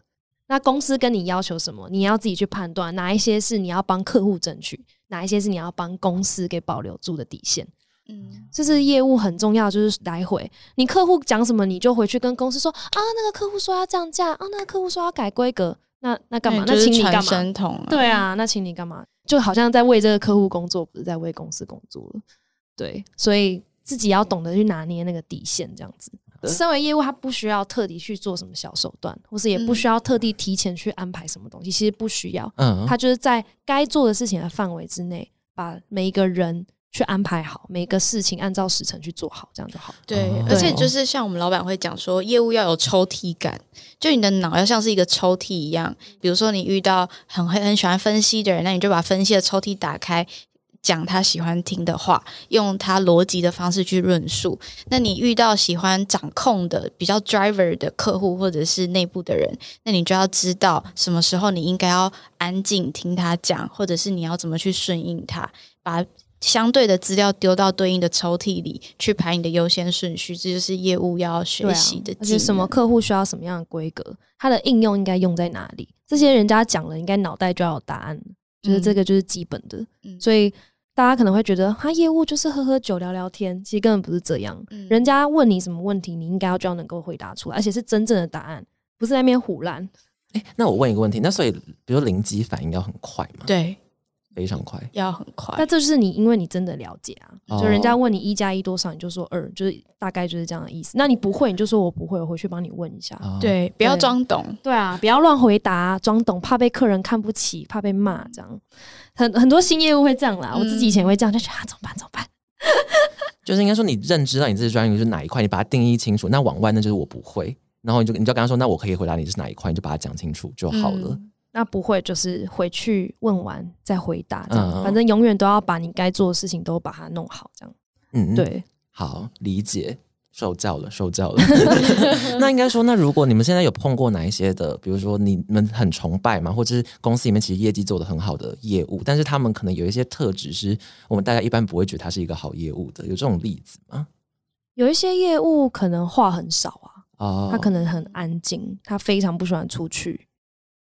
那公司跟你要求什么，你要自己去判断哪一些是你要帮客户争取，哪一些是你要帮公司给保留住的底线。嗯，这是业务很重要，就是来回你客户讲什么，你就回去跟公司说啊，那个客户说要降价，啊，那个客户说要改规格，那那干嘛？那请你干嘛？对啊，那请你干嘛？就好像在为这个客户工作，不是在为公司工作了。对，所以自己要懂得去拿捏那个底线，这样子。身为业务，他不需要特地去做什么小手段，或是也不需要特地提前去安排什么东西，其实不需要。嗯，他就是在该做的事情的范围之内，把每一个人去安排好，每个事情按照时程去做好，这样就好。对哦，而且就是像我们老板会讲说，业务要有抽屉感，就你的脑要像是一个抽屉一样。比如说你遇到很很很喜欢分析的人，那你就把分析的抽屉打开，讲他喜欢听的话，用他逻辑的方式去论述。那你遇到喜欢掌控的、比较 driver 的客户或者是内部的人，那你就要知道什么时候你应该要安静听他讲，或者是你要怎么去顺应他，把。相对的资料丢到对应的抽屉里去排你的优先顺序，这就是业务要学习的什么客户需要什么样的规格，它的应用应该用在哪里，这些人家讲了，应该脑袋就要有答案，就是这个就是基本的。嗯所以大家可能会觉得，他业务就是喝喝酒聊聊天，其实根本不是这样。嗯人家问你什么问题，你应该要就要能够回答出来，而且是真正的答案，不是在那边胡乱。哎，那我问一个问题，那所以比如说灵机反应要很快嘛？，对非常快。要很快那。这就是你，因为你真的了解啊，哦就人家问你一加一多少，你就说二，就是大概就是这样的意思。那你不会，你就说我不会，我回去帮你问一下。哦，对，不要装懂。对啊，不要乱回答，装懂，怕被客人看不起，怕被骂，这样很很多新业务会这样啦。嗯我自己以前会这样，就觉得啊，怎么办？怎么办？就是应该说你认知到你自己专业是哪一块，你把它定义清楚。那往外那就是我不会，然后你就你就跟他说，那我可以回答你是哪一块，你就把它讲清楚就好了。嗯那不会就是回去问完再回答，这样，嗯反正永远都要把你该做的事情都把它弄好，这样。嗯，，对，好，理解，受教了，受教了。那应该说，那如果你们现在有碰过哪一些的，比如说你们很崇拜嘛，或者是公司里面其实业绩做得很好的业务，但是他们可能有一些特质是我们大家一般不会觉得他是一个好业务的，有这种例子吗？有一些业务可能话很少啊，哦，他可能很安静，他非常不喜欢出去，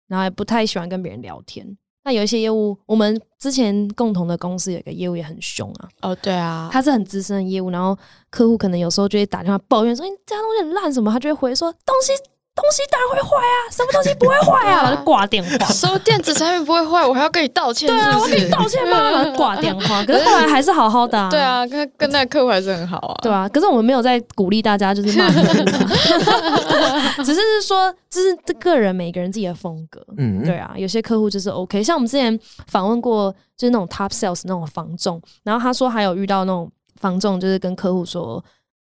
然后也不太喜欢跟别人聊天。那有一些业务，我们之前共同的公司有一个业务也很凶啊，哦，对啊，他是很资深的业务，然后客户可能有时候就会打电话抱怨说：“你这家东西很烂什么？”他就会回说：“东西东西当然会坏啊，什么东西不会坏啊？”然后就挂电话。收电子产品不会坏，我还要跟你道歉，对啊，我跟你道歉吗？然后挂 电话。可是后来还是好好的啊。对啊，跟跟那个客户还是很好啊。对啊，可是我们没有在鼓励大家就是骂客户啊，只是说这是这个人每个人自己的风格。嗯，对啊，有些客户就是 OK，像我们之前访问过，就是那种 top sales 那种房仲，然后他说还有遇到那种房仲，就是跟客户说。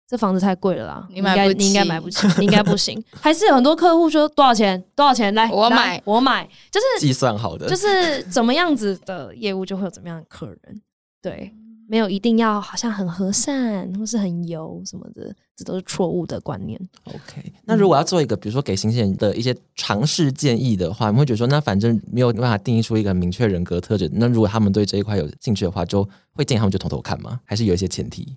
这房子太贵了啦，应你买你应该买不起，你应该不行。还是有很多客户说多少钱？多少钱？来，我买我买，就是计算好的，就是怎么样子的业务就会有怎么样的客人，对，没有一定要好像很和善或是很油什么的，这都是错误的观念。OK，那如果要做一个，比如说给新鲜人的一些尝试建议的话，你们会觉得说，那反正没有办法定义出一个明确人格特质，那如果他们对这一块有兴趣的话，就会建议他们就偷偷看吗？还是有一些前提？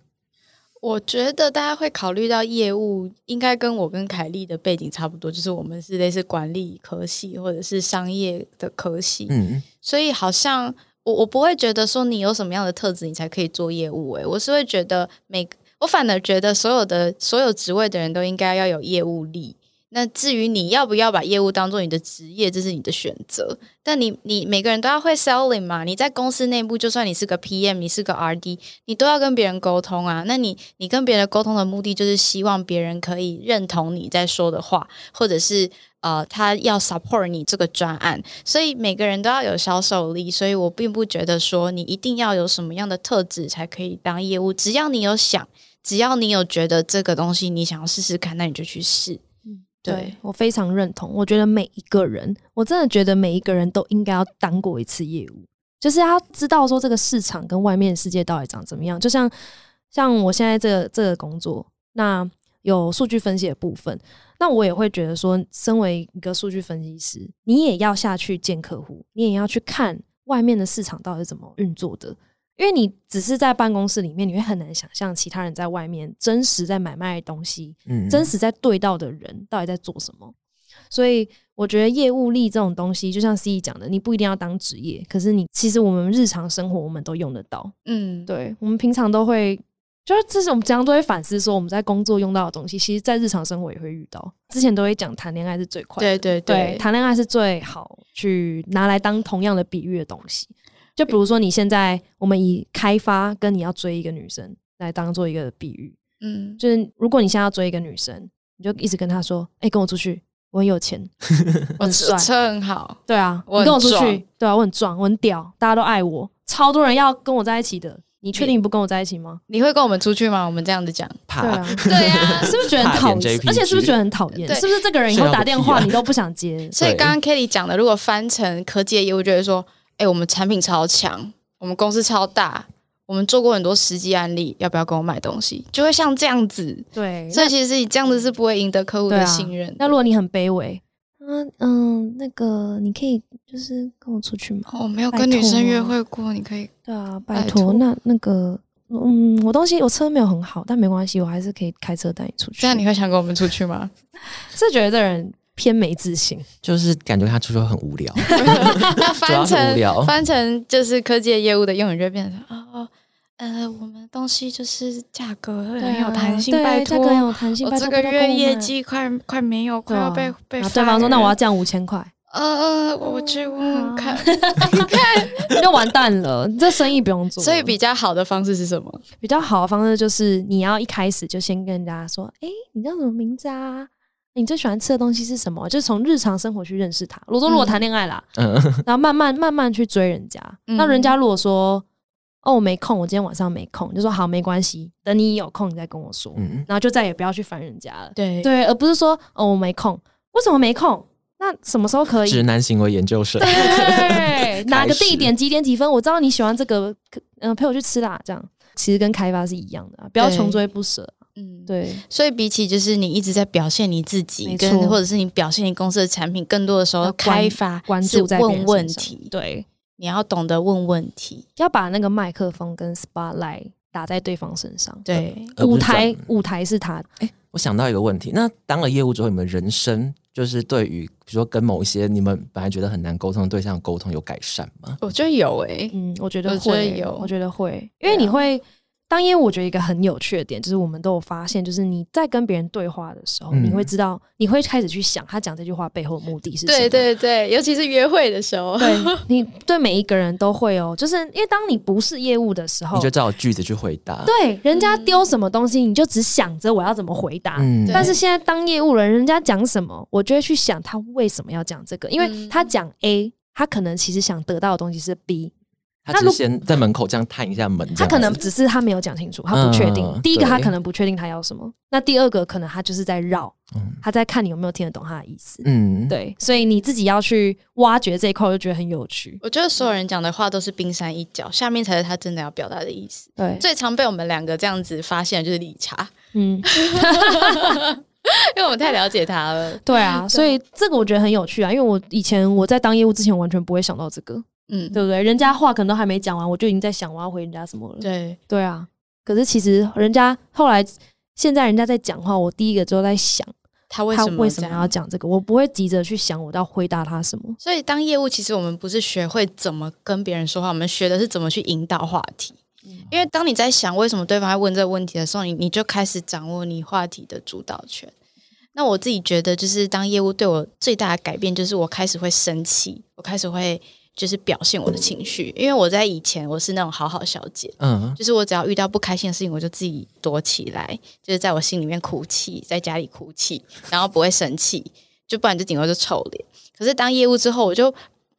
我觉得大家会考虑到业务，应该跟我跟凯莉的背景差不多，就是我们是类似管理科系或者是商业的科系，嗯，所以好像我我不会觉得说你有什么样的特质你才可以做业务、欸，我是会觉得每我反而觉得所有的所有职位的人都应该要有业务力。那至于你要不要把业务当做你的职业，这是你的选择。但你你每个人都要会 selling 嘛？你在公司内部，就算你是个 PM，你是个 RD，你都要跟别人沟通啊。那你你跟别人沟通的目的，就是希望别人可以认同你在说的话，或者是呃，他要 support 你这个专案。所以每个人都要有销售力。所以我并不觉得说你一定要有什么样的特质才可以当业务，只要你有想，只要你有觉得这个东西你想要试试看，那你就去试。对我非常认同。我觉得每一个人，我真的觉得每一个人都应该要当过一次业务，就是要知道说这个市场跟外面世界到底长怎么样。就像像我现在这个这个工作，那有数据分析的部分，那我也会觉得说，身为一个数据分析师，你也要下去见客户，你也要去看外面的市场到底是怎么运作的。因为你只是在办公室里面，你会很难想象其他人在外面真实在买卖东西，嗯真实在对到的人到底在做什么。所以我觉得业务力这种东西，就像 C E 讲的，你不一定要当职业，可是你其实我们日常生活我们都用得到。嗯，对我们平常都会，就是这是我们经常都会反思说，我们在工作用到的东西，其实在日常生活也会遇到。之前都会讲谈恋爱是最快的，对对对，谈恋爱是最好去拿来当同样的比喻的东西。就比如说，你现在我们以开发跟你要追一个女生来当做一个比喻，嗯，就是如果你现在要追一个女生，你就一直跟她说：“哎、跟我出去，我很有钱，我我很帅。车很好，”对啊，我很你跟我出壮去，对啊，我很壮，我很屌，大家都爱我，超多人要跟我在一起的。你确定你不跟我在一起吗？你会跟我们出去吗？我们这样子讲，怕对啊，对啊。是不是觉得很讨厌？而且是不是觉得很讨厌？对是不是这个人以后打电话你都不想接？所以刚刚 Kelly 讲的，如果翻成科技的业务，就会说，哎、我们产品超强，我们公司超大，我们做过很多实际案例，要不要跟我买东西？就会像这样子。对，所以其实你这样子是不会赢得客户的信任的。那如果你很卑微，嗯嗯，那个你可以就是跟我出去吗？哦，没有跟女生约会过，你可以。对啊，拜托那那个，嗯，我东西我车没有很好，但没关系，我还是可以开车带你出去。这样你会想跟我们出去吗？是觉得这人偏没自信，就是感觉他出去很无聊，那翻成翻成就是科技的业务的用语，就会变成哦，呃，我们东西就是价格会很有弹性，拜托价格，有弹性，我这个月业，绩快快没有，快要被被对方说：“那我要降五千块。呃，我去问问看。” 就完蛋了，这生意不用做。所以比较好的方式是什么？比较好的方式就是你要一开始就先跟人家说：“哎、你叫什么名字啊？你最喜欢吃的东西是什么？”就是从日常生活去认识他。如果说如果谈恋爱啦，嗯，然后慢慢慢慢去追人家。嗯那人家如果说：“哦，我没空，我今天晚上没空。”就说：“好，没关系，等你有空你再跟我说。嗯，然后就再也不要去烦人家了。对对，而不是说：“哦，我没空，为什么没空？那什么时候可以？”直男行为研究社，对，哪个地点几点几分？我知道你喜欢这个，嗯、呃，陪我去吃啦。这样其实跟开发是一样的、啊，不要穷追不舍。嗯，对，所以比起就是你一直在表现你自己，没错。跟或者是你表现你公司的产品，更多的时候开发关注问问题，对，你要懂得问问题。要把那个麦克风跟 spotlight 打在对方身上。对，舞台舞台是他。的，我想到一个问题，那当了业务之后，你们人生就是对于比如说跟某一些你们本来觉得很难沟通的对象沟通有改善吗？我觉得有诶、嗯，我觉得我觉得会，有。我觉得会，因为你会。当业务，我觉得一个很有趣的点就是，我们都有发现，就是你在跟别人对话的时候，嗯你会知道，你会开始去想他讲这句话背后的目的是什么。对对对，尤其是约会的时候，对你对每一个人都会哦，就是因为当你不是业务的时候你，就照句子去回答。对人家丢什么东西，你就只想着我要怎么回答。嗯但是现在当业务人，人家讲什么，我就会去想他为什么要讲这个，因为嗯他讲 A，他可能其实想得到的东西是 B，他只是先在门口这样探一下门，他可能只是他没有讲清楚，他不确定。嗯第一个他可能不确定他要什么，那第二个可能他就是在绕，嗯他在看你有没有听得懂他的意思。嗯，对，所以你自己要去挖掘这一块，我就觉得很有趣。我觉得所有人讲的话都是冰山一角，下面才是他真的要表达的意思。对，最常被我们两个这样子发现的就是理查，嗯，因为我们太了解他了。对啊，所以这个我觉得很有趣啊，因为我以前我在当业务之前完全不会想到这个，嗯，对不对？人家话可能都还没讲完，我就已经在想我要回人家什么了。对，对啊，可是其实人家后来现在人家在讲话，我第一个就在想他为什么为什么要讲这个，我不会急着去想我要回答他什么。所以当业务，其实我们不是学会怎么跟别人说话，我们学的是怎么去引导话题。因为当你在想为什么对方要问这个问题的时候，你你就开始掌握你话题的主导权。那我自己觉得，就是当业务对我最大的改变，就是我开始会生气，我开始会就是表现我的情绪，因为我在以前我是那种好好小姐，嗯，就是我只要遇到不开心的事情，我就自己躲起来，就是在我心里面哭泣，在家里哭泣，然后不会生气，就不然就顶多就臭脸。可是当业务之后，我就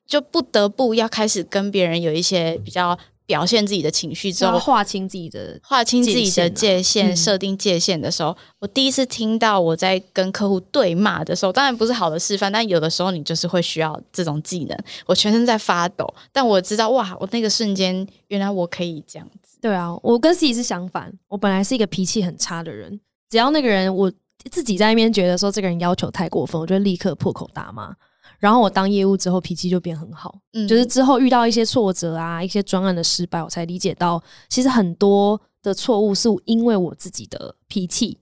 就不得不要开始跟别人有一些比较表现自己的情绪之后，划清自己的划清自己的界限、嗯设定界限的时候，我第一次听到我在跟客户对骂的时候，当然不是好的示范，但有的时候你就是会需要这种技能。我全身在发抖，但我知道哇，我那个瞬间原来我可以这样子。对啊，我跟自己是相反，我本来是一个脾气很差的人，只要那个人我自己在那边觉得说这个人要求太过分，我就立刻破口大骂。然后我当业务之后，脾气就变很好。嗯就是之后遇到一些挫折啊，一些专案的失败，我才理解到，其实很多的错误是因为我自己的脾气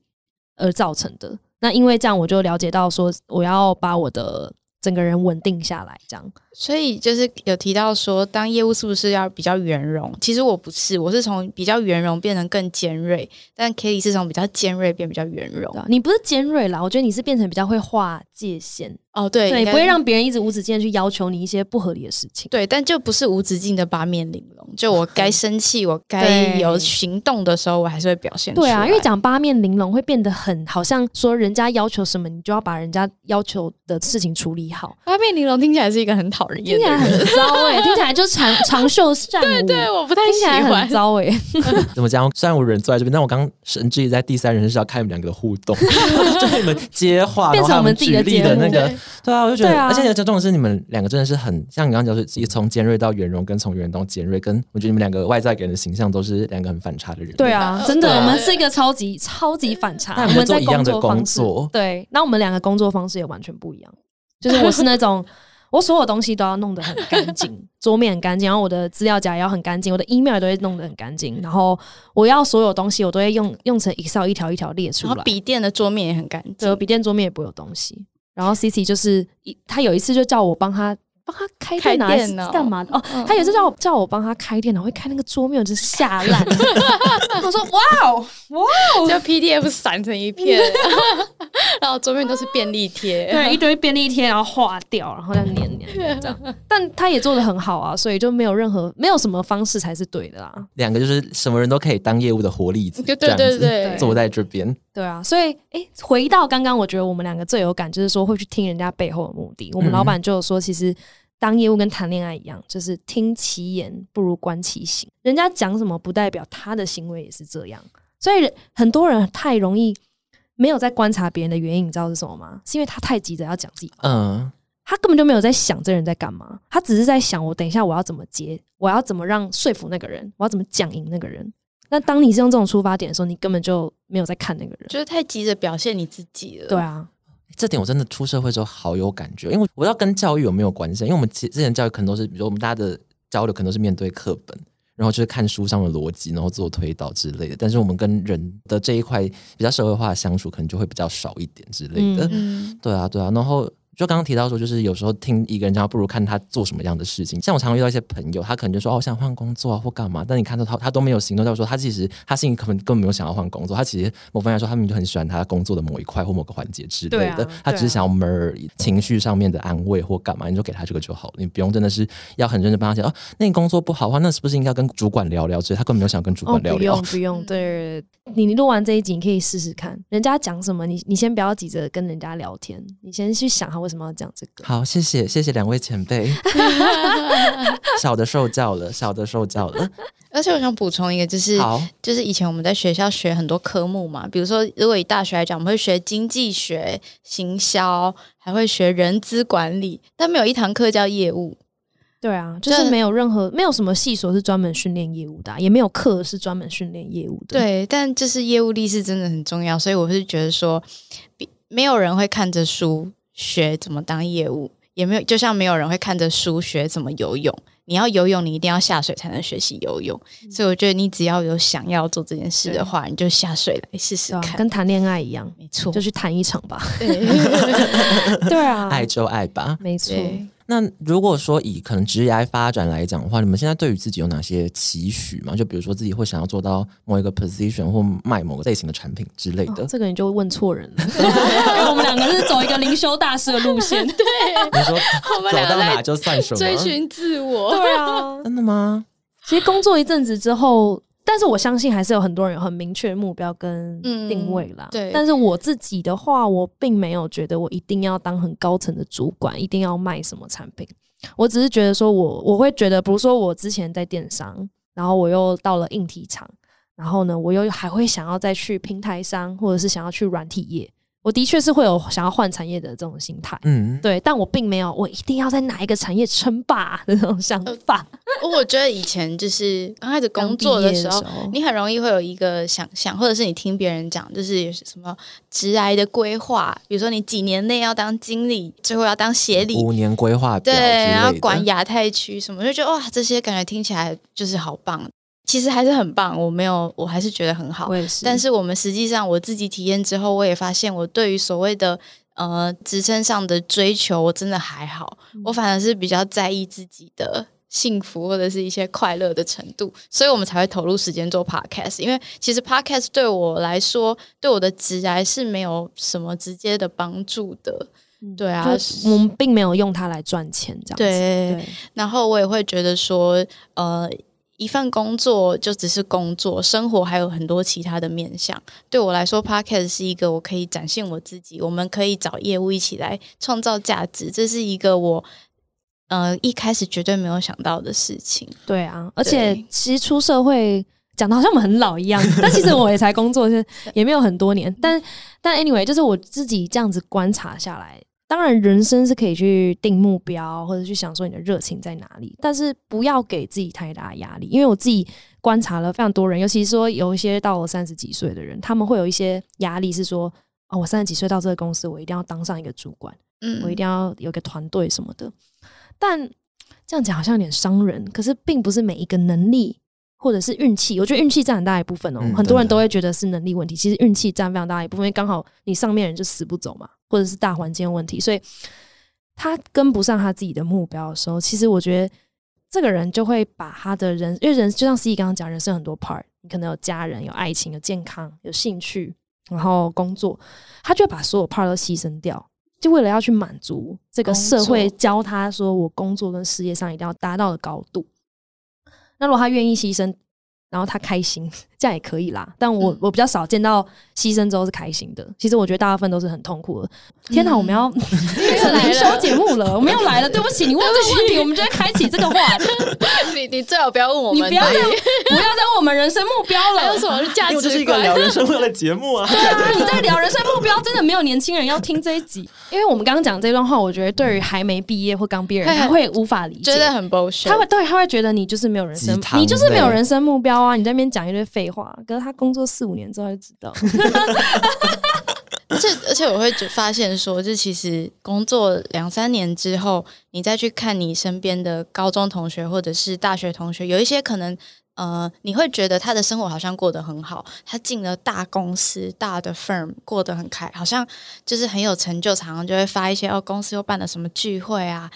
而造成的。那因为这样，我就了解到说，我要把我的整个人稳定下来，这样。所以就是有提到说，当业务是不是要比较圆融？其实我不是，我是从比较圆融变成更尖锐，但 Kelly 是从比较尖锐变比较圆融对。啊，你不是尖锐啦，我觉得你是变成比较会划界限，哦，对，对，不会让别人一直无止境的去要求你一些不合理的事情。对，但就不是无止境的八面玲珑。就我该生气，我该有行动的时候，我还是会表现出来。对啊，因为讲八面玲珑会变得很好像说人家要求什么，你就要把人家要求的事情处理好，八面玲珑听起来是一个很讨人听起来。很糟哎、听起来就长 长袖善舞，对，我不太喜听起来欢很。糟哎、怎么讲？虽然我人坐在这边，但我刚刚甚至在第三人是要看你们两个的互动，就是你们接话，变成我们自己的节目那个对，对啊，我就觉得，对啊而且这重点是你们两个真的是很像你刚刚讲，就是从尖锐到圆融，跟从圆融到尖锐，跟我觉得你们两个外在给人的形象都是两个很反差的人。对啊，真的，对我们是一个超级超级反差。但我们在做一样的作方式工作对，那我们两个工作方式也完全不一样。就是我是那种，我所有东西都要弄得很干净，桌面很干净，然后我的资料夹也要很干净，我的 email 都会弄得很干净，然后我要所有东西我都会用用成 Excel 一条一条列出来。然后笔电的桌面也很干净对，笔电桌面也不会有东西。然后 C C 就是一，他有一次就叫我帮他帮他开电脑干嘛的？哦，嗯他有一次叫我叫我帮他开电脑，会开那个桌面，我就是吓烂。我说哇哦哇哦，就 PDF 散成一片，然后桌面都是便利贴。对，一堆便利贴，然后化掉，然后再粘粘粘这样。但他也做的很好啊，所以就没有任何没有什么方式才是对的啦。两个就是什么人都可以当业务的活例子，对这样子对对对，坐在这边。对啊，所以诶，回到刚刚，我觉得我们两个最有感，就是说会去听人家背后的目的。我们老板就有说，其实当业务跟谈恋爱一样，就是听其言不如观其行。人家讲什么，不代表他的行为也是这样。所以很多人太容易没有在观察别人的原因，你知道是什么吗？是因为他太急着要讲自己嗯，他根本就没有在想这人在干嘛，他只是在想我等一下我要怎么接，我要怎么让说服那个人，我要怎么讲赢那个人。那当你是用这种出发点的时候，你根本就没有在看那个人。就是太急着表现你自己了。对啊，这点我真的出社会之后好有感觉，因为我不知道跟教育有没有关系，因为我们之之前教育可能都是，比如说我们大家的交流可能都是面对课本，然后就是看书上的逻辑，然后做推导之类的。但是我们跟人的这一块比较社会化的相处，可能就会比较少一点之类的。嗯，对啊，对啊，然后。就刚刚提到说，就是有时候听一个人讲，不如看他做什么样的事情。像我常常遇到一些朋友，他可能就说：“哦，我想换工作啊，或干嘛。”但你看到他，他都没有行动，代表说他其实他心里可能根本没有想要换工作。他其实某方面来说，他们就很喜欢他工作的某一块或某个环节之类的。他只是想要闷而已，情绪上面的安慰或干嘛，你就给他这个就好了。你不用真的是要很认真帮他讲哦。那你工作不好的话，那是不是应该跟主管聊聊？所以他根本没有想跟主管聊聊。不用不用，对你你录完这一集，你可以试试看，人家讲什么，你你先不要急着跟人家聊天，你先去想他为什么要讲这个。好，谢谢谢谢两位前辈，小的受教了，小的受教了。而且我想补充一个，就是好，就是以前我们在学校学很多科目嘛，比如说如果以大学来讲，我们会学经济学、行销，还会学人资管理，但没有一堂课叫业务。对啊，就是这没有任何没有什么系所是专门训练业务的啊、也没有课是专门训练业务的。对，但就是业务力是真的很重要，所以我是觉得说，比没有人会看着书学怎么当业务，也没有就像没有人会看着书学怎么游泳。你要游泳，你一定要下水才能学习游泳。所以我觉得你只要有想要做这件事的话，你就下水来试试看。跟谈恋爱一样，没错，就去谈一场吧。对 对啊，爱就爱吧。没错。对，那如果说以可能职业发展来讲的话，你们现在对于自己有哪些期许吗？就比如说自己会想要做到某一个 position 或卖某个类型的产品之类的。哦这个你就问错人了，因 为我们两个是走一个灵修大师的路线。对你说我们走到哪就算什么？追寻自我。对啊，真的吗？其实工作一阵子之后，但是我相信还是有很多人有很明确的目标跟嗯定位啦。对但是我自己的话，我并没有觉得我一定要当很高层的主管，一定要卖什么产品。我只是觉得说我我会觉得，比如说我之前在电商，然后我又到了硬体厂，然后呢，我又还会想要再去平台商，或者是想要去软体业。我的确是会有想要换产业的这种心态。嗯，对，但我并没有我一定要在哪一个产业称霸的那种想法。我觉得以前就是刚开始工作的时候你很容易会有一个想象，或者是你听别人讲，就是什么职涯的规划，比如说你几年内要当经理，最后要当协理，五年规划对，然后管亚太区什么，就觉得哇，这些感觉听起来就是好棒。其实还是很棒，我没有，我还是觉得很好我。也是，但是我们实际上我自己体验之后，我也发现我对于所谓的呃职称上的追求，我真的还好，我反而是比较在意自己的幸福或者是一些快乐的程度，所以我们才会投入时间做 podcast。因为其实 podcast 对我来说，对我的职涯是没有什么直接的帮助的。对啊，我们并没有用它来赚钱，这样子。对对然后我也会觉得说，呃，一份工作就只是工作，生活还有很多其他的面向。对我来说，podcast 是一个我可以展现我自己，我们可以找业务一起来创造价值，这是一个我呃一开始绝对没有想到的事情。对啊，而且其实出社会讲的好像我们很老一样，但其实我也才工作是 也没有很多年，但但 anyway，就是我自己这样子观察下来。当然，人生是可以去定目标，或者去想说你的热情在哪里，但是不要给自己太大压力。因为我自己观察了非常多人，尤其是说有一些到了三十几岁的人，他们会有一些压力，是说哦，我三十几岁到这个公司，我一定要当上一个主管，嗯我一定要有个团队什么的。但这样讲好像有点伤人，可是并不是每一个能力或者是运气，我觉得运气占很大一部分哦。嗯很多人都会觉得是能力问题，其实运气占非常大一部分，因为刚好你上面人就死不走嘛，或者是大环境问题，所以他跟不上他自己的目标的时候，其实我觉得这个人就会把他的人，因为人就像思怡刚刚讲，人生很多 part，你可能有家人、有爱情、有健康、有兴趣，然后工作，他就会把所有 part 都牺牲掉。就为了要去满足这个社会教他说，我工作跟事业上一定要达到的高度。那如果他愿意牺牲，然后他开心，这样也可以啦。但我、嗯我比较少见到牺牲之后是开心的。其实我觉得大部分都是很痛苦的。天哪，我们要 又来灵修节目了，我们要来了。对不起，你问这个问题，我们就会开启这个话题。你你最好不要问我们，你不要再不要再问我们人生目标了还有。什么价因为我这是值观？一个聊人生活的节目啊。对啊，你在聊人生目标，真的没有年轻人要听这一集。因为我们刚刚讲这段话，我觉得对于还没毕业或刚毕业的人，会他会无法理解。觉得很 bullshit。他会对，他会觉得你就是没有人生你就是没有人生目标啊！你在那边讲一堆废话，可是他工作四五年之后就知道。而且而且我会觉发现说，就其实工作两三年之后，你再去看你身边的高中同学或者是大学同学，有一些可能。呃，你会觉得他的生活好像过得很好，他进了大公司、大的 firm，过得很开，好像就是很有成就，常常就会发一些哦，公司又办了什么聚会啊。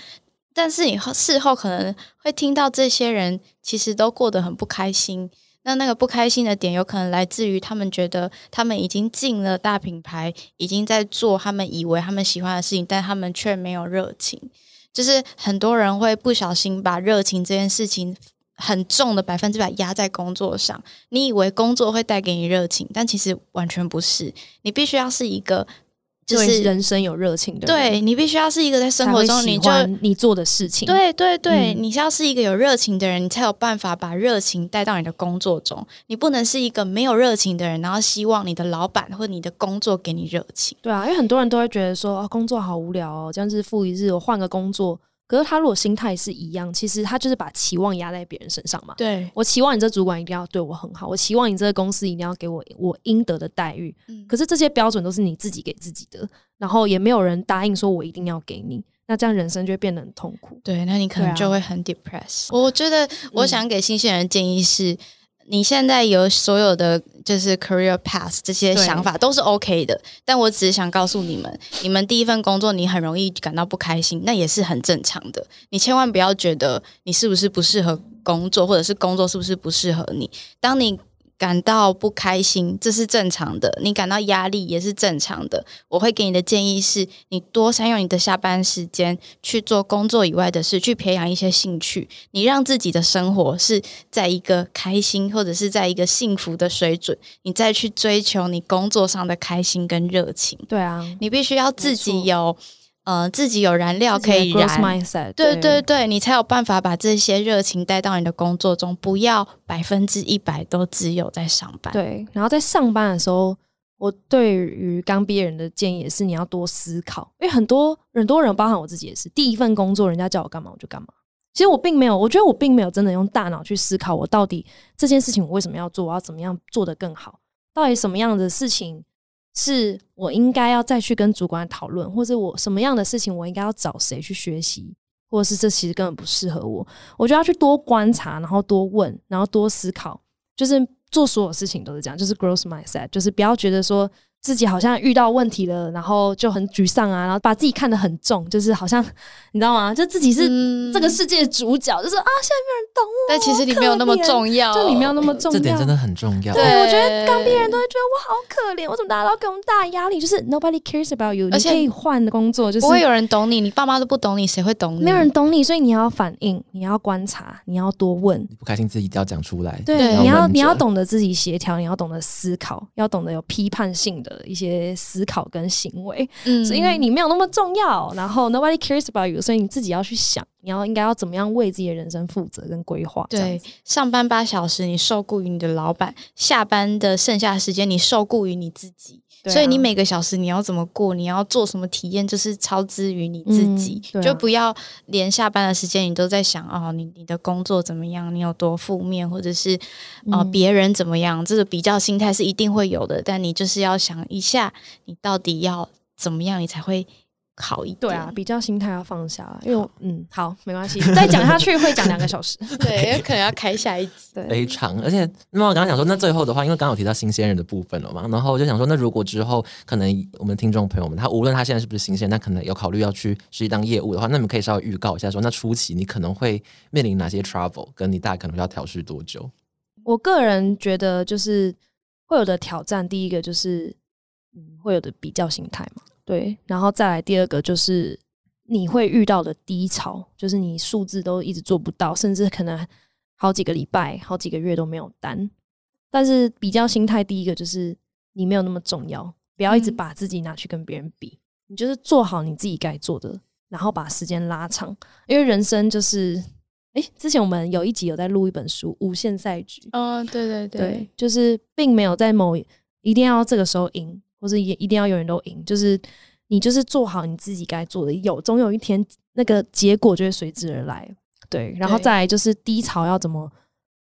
但是你后事后可能会听到这些人其实都过得很不开心，那那个不开心的点，有可能来自于他们觉得他们已经进了大品牌，已经在做他们以为他们喜欢的事情，但他们却没有热情。就是很多人会不小心把热情这件事情很重的百分之百压在工作上。你以为工作会带给你热情，但其实完全不是。你必须要是一个，就是人生有热情的人，对你必须要是一个在生活中你就你做的事情。对对对，嗯你是要是一个有热情的人，你才有办法把热情带到你的工作中。你不能是一个没有热情的人，然后希望你的老板或你的工作给你热情。对啊，因为很多人都会觉得说，哦，工作好无聊哦，这样日复一日，我换个工作。可是他如果心态是一样，其实他就是把期望压在别人身上嘛。对，我期望你这主管一定要对我很好，我期望你这个公司一定要给我我应得的待遇。嗯可是这些标准都是你自己给自己的，然后也没有人答应说我一定要给你，那这样人生就会变得很痛苦。对，那你可能就会很 depressed。我觉得我想给新鲜人建议是，你现在有所有的就是 career path 这些想法都是 OK 的，但我只是想告诉你们，你们第一份工作你很容易感到不开心，那也是很正常的。你千万不要觉得你是不是不适合工作，或者是工作是不是不适合你。当你感到不开心，这是正常的；你感到压力也是正常的。我会给你的建议是，你多善用你的下班时间去做工作以外的事，去培养一些兴趣。你让自己的生活是在一个开心或者是在一个幸福的水准，你再去追求你工作上的开心跟热情。对啊，你必须要自己有呃自己有燃料可以对对对，你才有办法把这些热情带到你的工作中，不要百分之一百都只有在上班。对，然后在上班的时候，我对于刚毕业人的建议也是你要多思考，因为很多很多人，包含我自己也是，第一份工作人家叫我干嘛我就干嘛。其实我并没有，我觉得我并没有真的用大脑去思考，我到底这件事情我为什么要做，我要怎么样做得更好，到底什么样的事情是我应该要再去跟主管讨论，或者我什么样的事情我应该要找谁去学习，或者是这其实根本不适合我，我就要去多观察，然后多问，然后多思考，就是做所有事情都是这样，就是 g r o s s mindset，就是不要觉得说自己好像遇到问题了，然后就很沮丧啊，然后把自己看得很重，就是好像你知道吗？就自己是嗯这个世界的主角，就是啊，现在没有人懂我，但其实你没有那么重要，就你没有那么重要，这点真的很重要。对，对我觉得刚毕业人都会觉得我好可怜，我怎么大家都给我们大压力？就是 nobody cares about you，而且你可以换的工作，就是不会有人懂你，你爸妈都不懂你，谁会懂你？没有人懂你，所以你要反应，你要观察，你要多问。你不开心自己一定要讲出来。对，你要你要懂得自己协调，你要懂得思考，要懂得有批判性的一些思考跟行为，嗯是因为你没有那么重要，然后 nobody cares about you，所以你自己要去想，你要应该要怎么样为自己的人生负责跟规划。对，上班八小时，你受雇于你的老板；下班的剩下的时间，你受雇于你自己。所以你每个小时你要怎么过，你要做什么体验，就是超之于你自己。嗯啊就不要连下班的时间你都在想哦，你你的工作怎么样，你有多负面，或者是呃嗯别人怎么样，这个比较心态是一定会有的。但你就是要想一下，你到底要怎么样，你才会好一点。对啊，比较心态要放下啦，因为我嗯好没关系，再讲下去会讲两个小时。对，有可能要开下一集。对，非常，而且那么我刚刚想说，那最后的话，因为刚刚有提到新鲜人的部分了嘛，然后我就想说，那如果之后可能我们听众朋友们，他无论他现在是不是新鲜，那可能有考虑要去实习当业务的话，那你们可以稍微预告一下说，那初期你可能会面临哪些 trouble，跟你大概可能要调试多久？我个人觉得就是会有的挑战，第一个就是嗯会有的比较心态嘛，对，然后再来第二个就是你会遇到的低潮，就是你数字都一直做不到，甚至可能好几个礼拜、好几个月都没有单。但是比较心态，第一个就是你没有那么重要，不要一直嗯把自己拿去跟别人比，你就是做好你自己该做的，然后把时间拉长，因为人生就是。诶，之前我们有一集有在录一本书《无限赛局》，嗯，对对对，就是并没有在某一定要这个时候赢，或是也一定要永远都赢，就是你就是做好你自己该做的，有总有一天那个结果就会随之而来。对，然后再来就是低潮要怎么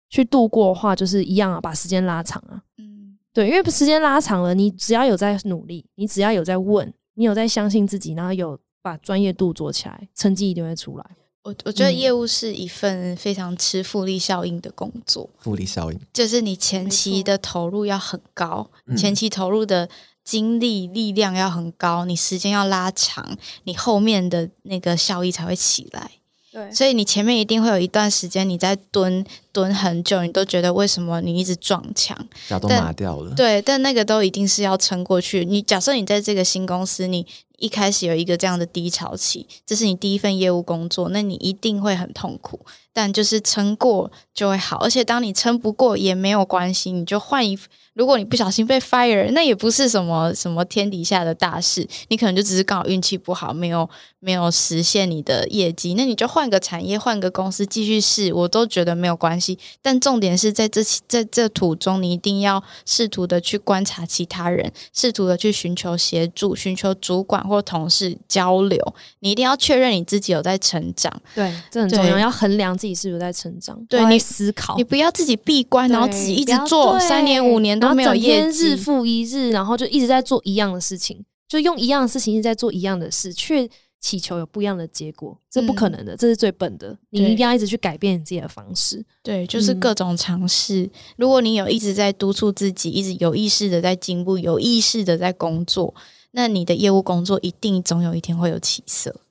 去度过的话，就是一样啊，把时间拉长啊。嗯，对，因为时间拉长了，你只要有在努力，你只要有在问，你有在相信自己，然后有把专业度做起来，成绩一定会出来。我我觉得嗯业务是一份非常吃复利效应的工作，复利效应，就是你前期的投入要很高，嗯前期投入的精力力量要很高，你时间要拉长，你后面的那个效益才会起来。对所以你前面一定会有一段时间你在蹲蹲很久，你都觉得为什么你一直撞墙？脚都麻掉了。对，但那个都一定是要撑过去。你假设你在这个新公司，你一开始有一个这样的低潮期，这是你第一份业务工作，那你一定会很痛苦。但就是撑过就会好，而且当你撑不过也没有关系，你就换一。如果你不小心被 fire，那也不是什么什么天底下的大事，你可能就只是刚好运气不好，没有没有实现你的业绩，那你就换个产业，换个公司继续试，我都觉得没有关系。但重点是在这在这途中，你一定要试图的去观察其他人，试图的去寻求协助，寻求主管或同事交流。你一定要确认你自己有在成长，对，这很重要，要衡量自己是不是在成长，对你思考你。不要自己闭关，然后自己一直做三年五年都没有然后整天业绩日。复一日，然后就一直在做一样的事情，就用一样的事情一直在做一样的事，却祈求有不一样的结果，这不可能的，这是最笨的。你对一定要一直去改变你自己的方式。对，就是嗯各种尝试。如果你有一直在督促自己，一直有意识的在进步，有意识的在工作，那你的业务工作一定总有一天会有起色。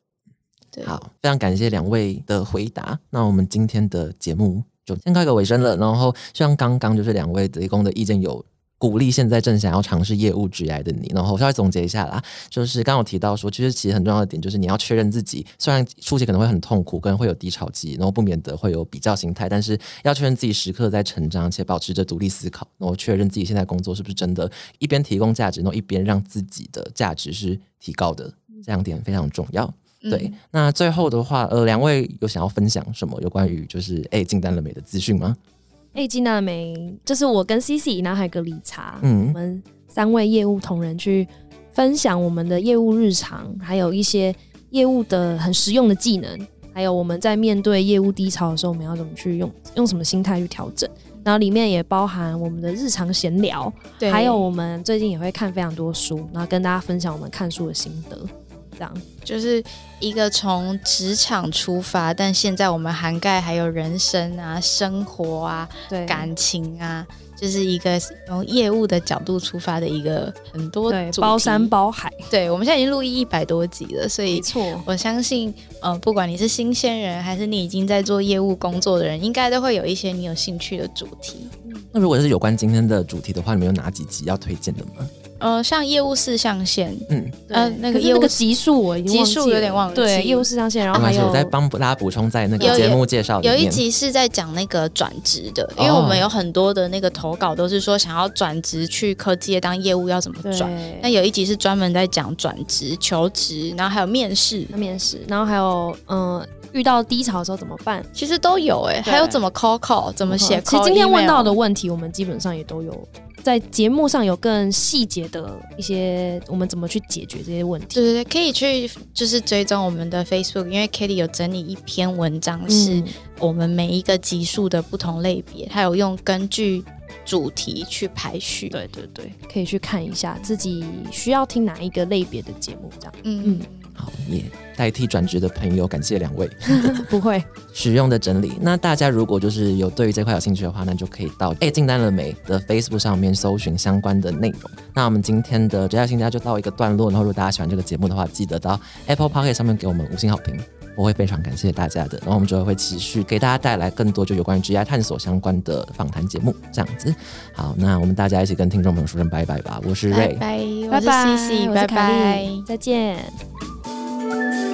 好，非常感谢两位的回答。那我们今天的节目就先告一个尾声了。然后像刚刚就是两位提供的意见有。鼓励现在正想要尝试业务职涯的你，然后稍微总结一下啦，就是刚刚有提到说，其实其实很重要的点就是你要确认自己，虽然初期可能会很痛苦，跟会有低潮期，然后不免得会有比较心态，但是要确认自己时刻在成长，且保持着独立思考，然后确认自己现在工作是不是真的，一边提供价值，然后一边让自己的价值是提高的，这两点非常重要。对，嗯那最后的话，呃，两位有想要分享什么有关于就是哎进单了没的资讯吗？哎，进到了没？就是我跟 CC，然后还有个理查，嗯我们三位业务同仁去分享我们的业务日常，还有一些业务的很实用的技能，还有我们在面对业务低潮的时候，我们要怎么去用用什么心态去调整。然后里面也包含我们的日常闲聊，对，还有我们最近也会看非常多书，然后跟大家分享我们看书的心得。这样，就是一个从职场出发，但现在我们涵盖还有人生啊、生活啊、对感情啊，就是一个从业务的角度出发的一个很多对包山。包海，对，我们现在已经录一一百多集了，所以没错，我相信，呃，不管你是新鲜人还是你已经在做业务工作的人，应该都会有一些你有兴趣的主题。那如果是有关今天的主题的话，你们有哪几集要推荐的吗？呃，像业务四象限，嗯，呃那个那个集数我已经忘记集数有点了忘记对，业务四象限，然后还有我在帮大家补充在那个节目介绍。有一集是在讲那个转职的，因为哦我们有很多的那个投稿都是说想要转职去科技业当业务要怎么转。那有一集是专门在讲转职、求职，然后还有面试，面试，然后还有嗯、呃遇到低潮的时候怎么办？其实都有哎、对还有怎么 call call，怎么写其实今天问到的问题，我们基本上也都有在节目上有更细节的一些，我们怎么去解决这些问题。对对对，可以去就是追踪我们的 Facebook，因为 Kitty 有整理一篇文章，是嗯。我们每一个集数的不同类别，还有用根据主题去排序。，对对对，可以去看一下自己需要听哪一个类别的节目，这样。嗯。嗯。好，也代替转职的朋友，感谢两位 不会使用的整理。那大家如果就是有对于这块有兴趣的话，那就可以到哎进单了没的 Facebook 上面搜寻相关的内容。那我们今天的职业新家就到一个段落，然后如果大家喜欢这个节目的话，记得到 Apple p o c k e t 上面给我们五星好评。我会非常感谢大家的，然后我们之后会持续给大家带来更多就有关于职业探索相关的访谈节目，这样子。好，那我们大家一起跟听众朋友说声拜拜吧。我是拜 Ray，拜，我是拜拜，CC，我拜拜。再见。thank you